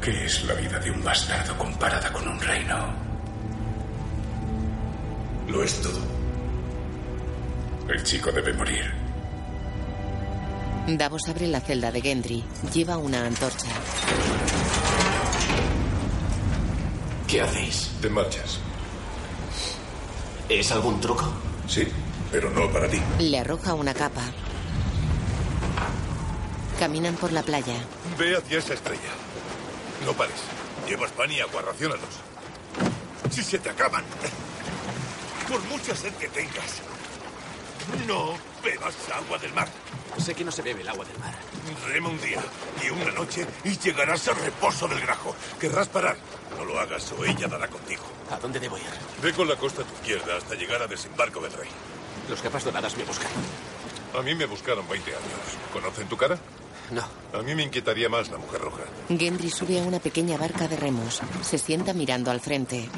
¿Qué es la vida de un bastardo comparada con un reino? Lo es todo. El chico debe morir. Davos abre la celda de Gendry. Lleva una antorcha. ¿Qué hacéis? Te marchas. ¿Es algún truco? Sí, pero no para ti. Le arroja una capa. Caminan por la playa. Ve hacia esa estrella. No pares. Llevas pan y agua, raciónalos. Si se te acaban. Por mucha sed que tengas, no bebas agua del mar. Sé que no se bebe el agua del mar. Rema un día y una noche y llegarás al reposo del grajo. Querrás parar. No lo hagas o ella dará contigo. ¿A dónde debo ir? Ve con la costa a tu izquierda hasta llegar a desembarco del rey. Los capas doradas me buscan. A mí me buscaron 20 años. ¿Conocen tu cara? No. A mí me inquietaría más la mujer roja. Gendry sube a una pequeña barca de remos. Se sienta mirando al frente.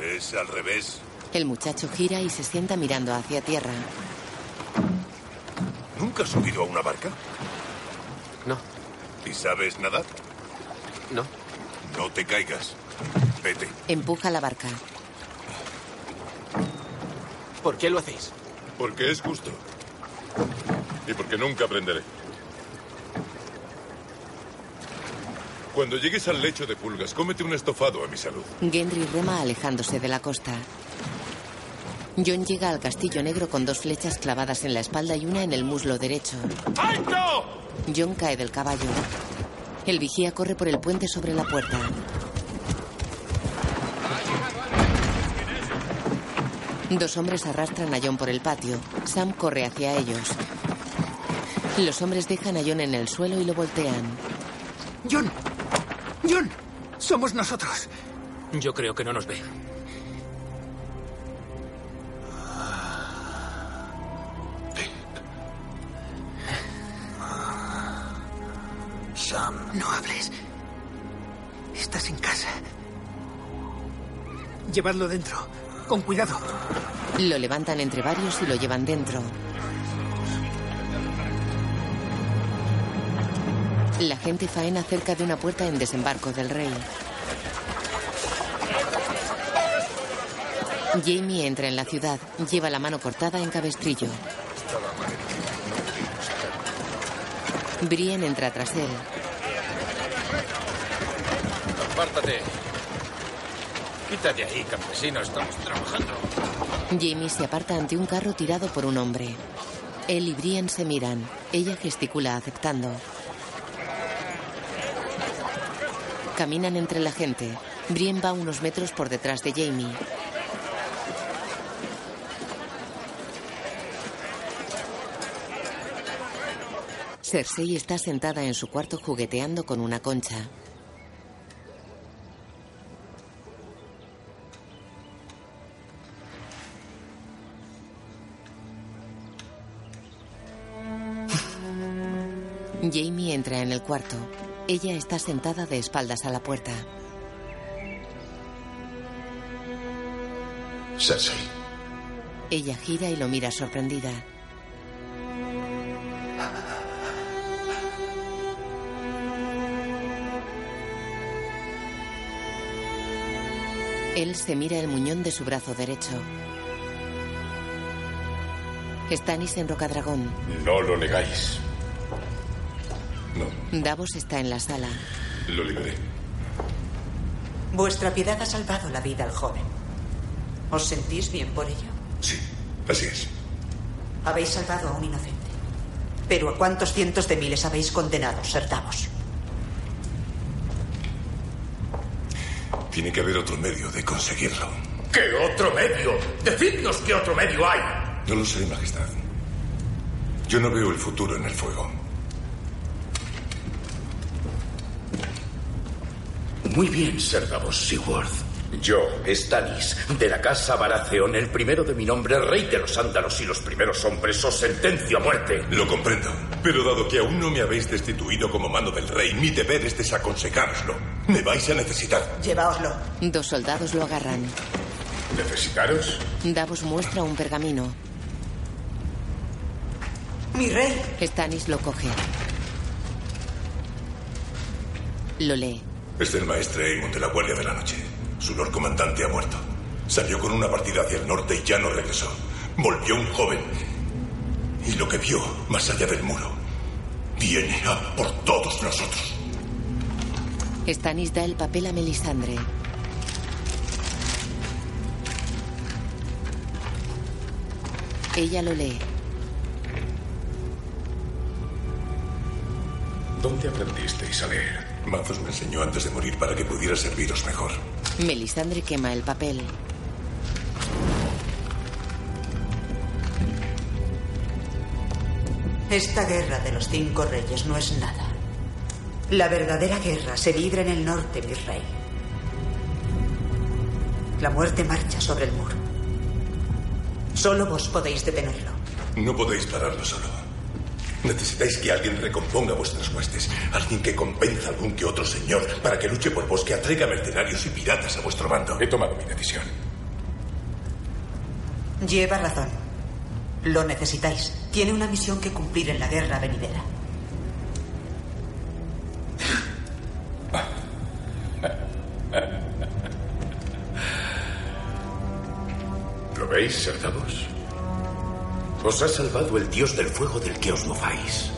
Es al revés. El muchacho gira y se sienta mirando hacia tierra. ¿Nunca has subido a una barca? No. ¿Y sabes nadar? No. No te caigas. Vete. Empuja la barca. ¿Por qué lo hacéis? Porque es justo. Y porque nunca aprenderé. Cuando llegues al lecho de pulgas, cómete un estofado a mi salud. Gendry rema alejándose de la costa. John llega al castillo negro con dos flechas clavadas en la espalda y una en el muslo derecho. ¡Alto! John cae del caballo. El vigía corre por el puente sobre la puerta. Dos hombres arrastran a John por el patio. Sam corre hacia ellos. Los hombres dejan a John en el suelo y lo voltean. John. John. Somos nosotros. Yo creo que no nos ve. No hables. Estás en casa. Llevadlo dentro. Con cuidado. Lo levantan entre varios y lo llevan dentro. La gente faena cerca de una puerta en desembarco del rey. Jamie entra en la ciudad. Lleva la mano cortada en cabestrillo. Brienne entra tras él. Apártate. Quítate ahí, campesino. Estamos trabajando. Jamie se aparta ante un carro tirado por un hombre. Él y Brienne se miran. Ella gesticula aceptando. Caminan entre la gente. Brienne va unos metros por detrás de Jamie. Cersei está sentada en su cuarto jugueteando con una concha. Entra en el cuarto. Ella está sentada de espaldas a la puerta. Cersei. Ella gira y lo mira sorprendida. Él se mira el muñón de su brazo derecho. Stannis en Rocadragón. No lo negáis. Davos está en la sala. Lo libré. Vuestra piedad ha salvado la vida al joven. ¿Os sentís bien por ello? Sí, así es. Habéis salvado a un inocente. Pero ¿a cuántos cientos de miles habéis condenado, Ser Davos? Tiene que haber otro medio de conseguirlo. ¿Qué otro medio? Decidnos qué otro medio hay. No lo sé, Majestad. Yo no veo el futuro en el fuego. Muy bien, Ser Davos Seaworth. Yo, Stannis, de la casa Baratheon, el primero de mi nombre, rey de los ándalos y los primeros hombres, os sentencio a muerte. Lo comprendo. Pero dado que aún no me habéis destituido como mano del rey, mi deber es desaconsejároslo. Me vais a necesitar. Llevaoslo. Dos soldados lo agarran. ¿Necesitaros? Davos muestra un pergamino. Mi rey. Stannis lo coge. Lo lee. Es del maestre Aemon de la Guardia de la Noche. Su lord comandante ha muerto. Salió con una partida hacia el norte y ya no regresó. Volvió un joven. Y lo que vio, más allá del muro, viene a por todos nosotros. Stannis da el papel a Melisandre. Ella lo lee. ¿Dónde aprendisteis a leer? Mazos me enseñó antes de morir para que pudiera serviros mejor. Melisandre quema el papel. Esta guerra de los cinco reyes no es nada. La verdadera guerra se libra en el norte, mi rey. La muerte marcha sobre el muro. Solo vos podéis detenerlo. No podéis pararlo solo. Necesitáis que alguien recomponga vuestras huestes. Alguien que convenza a algún que otro señor para que luche por vos, que atraiga mercenarios y piratas a vuestro mando. He tomado mi decisión. Lleva razón. Lo necesitáis. Tiene una misión que cumplir en la guerra venidera. ¿Lo veis, Ser Davos? Os ha salvado el dios del fuego del que os mofáis.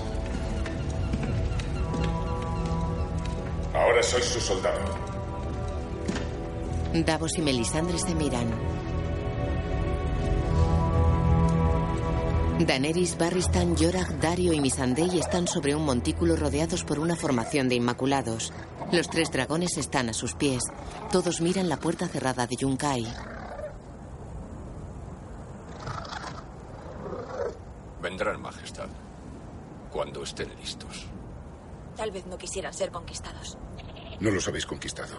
Ahora soy su soldado. Davos y Melisandre se miran. Daenerys, Barristan, Yorak, Dario y Missandei están sobre un montículo rodeados por una formación de inmaculados. Los tres dragones están a sus pies. Todos miran la puerta cerrada de Yunkai. Vendrán, Majestad. Estén listos. Tal vez no quisieran ser conquistados. No los habéis conquistado.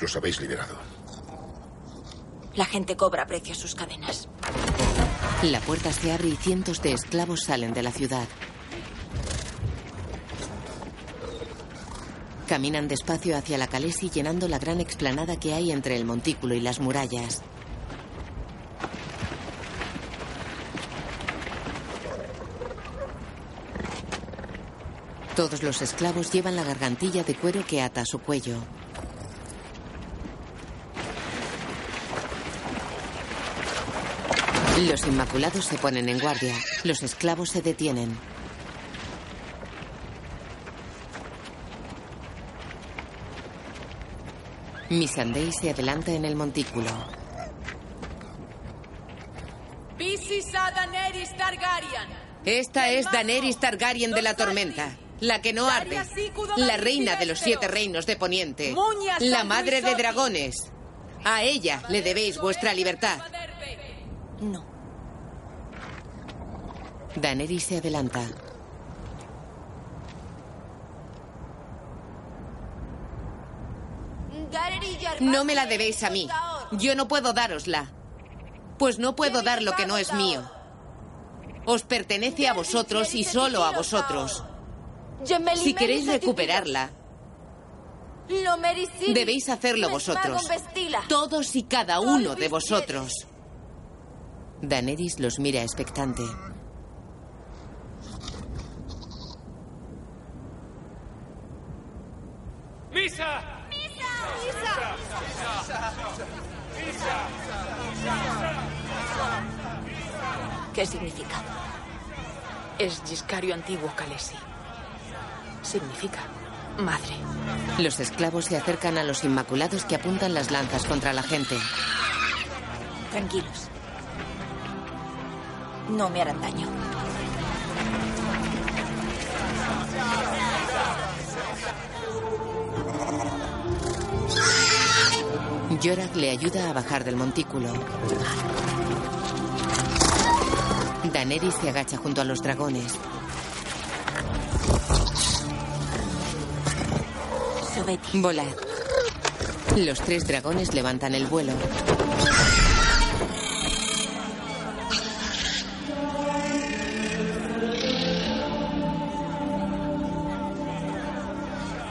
Los habéis liberado. La gente cobra precio a sus cadenas. La puerta se abre y cientos de esclavos salen de la ciudad. Caminan despacio hacia la Calesi llenando la gran explanada que hay entre el montículo y las murallas. Todos los esclavos llevan la gargantilla de cuero que ata a su cuello. Los inmaculados se ponen en guardia. Los esclavos se detienen. Missandei se adelanta en el montículo. Esta es Daenerys Targaryen de la Tormenta, la que no arde, la reina de los siete reinos de Poniente, la madre de dragones. A ella le debéis vuestra libertad. No. Daenerys se adelanta. No me la debéis a mí. Yo no puedo dárosla. Pues no puedo dar lo que no es mío. Os pertenece a vosotros y solo a vosotros. Si queréis recuperarla, debéis hacerlo vosotros. Todos y cada uno de vosotros. Daenerys los mira expectante. ¡Misa! ¿Qué significa? Es Giscario antiguo Calesi. Significa madre. Los esclavos se acercan a los inmaculados que apuntan las lanzas contra la gente. Tranquilos. No me harán daño. Yorak le ayuda a bajar del montículo. Daenerys se agacha junto a los dragones. Volad. Los tres dragones levantan el vuelo.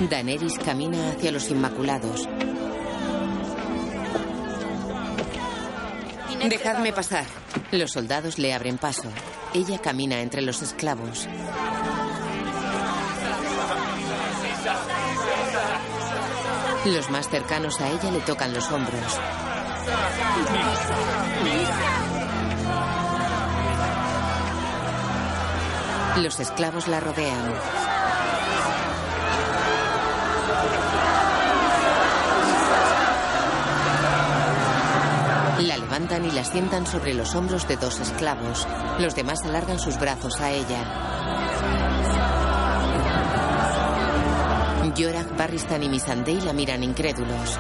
Daenerys camina hacia los Inmaculados. Dejadme pasar. Los soldados le abren paso. Ella camina entre los esclavos. Los más cercanos a ella le tocan los hombros. Los esclavos la rodean. La levantan y la sientan sobre los hombros de dos esclavos. Los demás alargan sus brazos a ella. Yorak, Barristan y Missandei la miran incrédulos.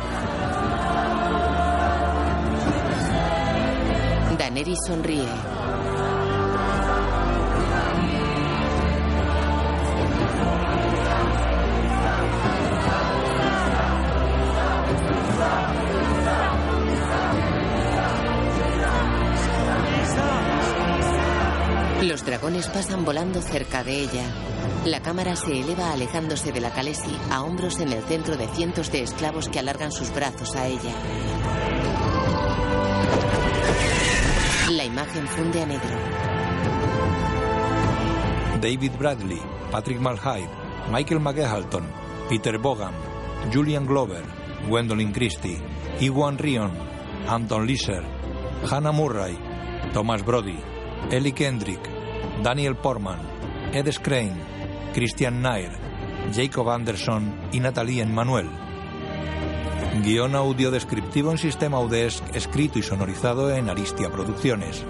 Daenerys sonríe. Los dragones pasan volando cerca de ella. La cámara se eleva alejándose de la Calesi a hombros en el centro de cientos de esclavos que alargan sus brazos a ella. La imagen funde a negro. David Bradley, Patrick Malhide, Michael McGehalton, Peter Bogan, Julian Glover, Gwendolyn Christie, Iwan Rion, Anton Liser, Hannah Murray, Thomas Brody, Ellie Kendrick, Daniel Portman, Ed Skrein, Christian Nair, Jacob Anderson y Natalie Manuel. Guión audio descriptivo en sistema UDESC, escrito y sonorizado en Aristia Producciones.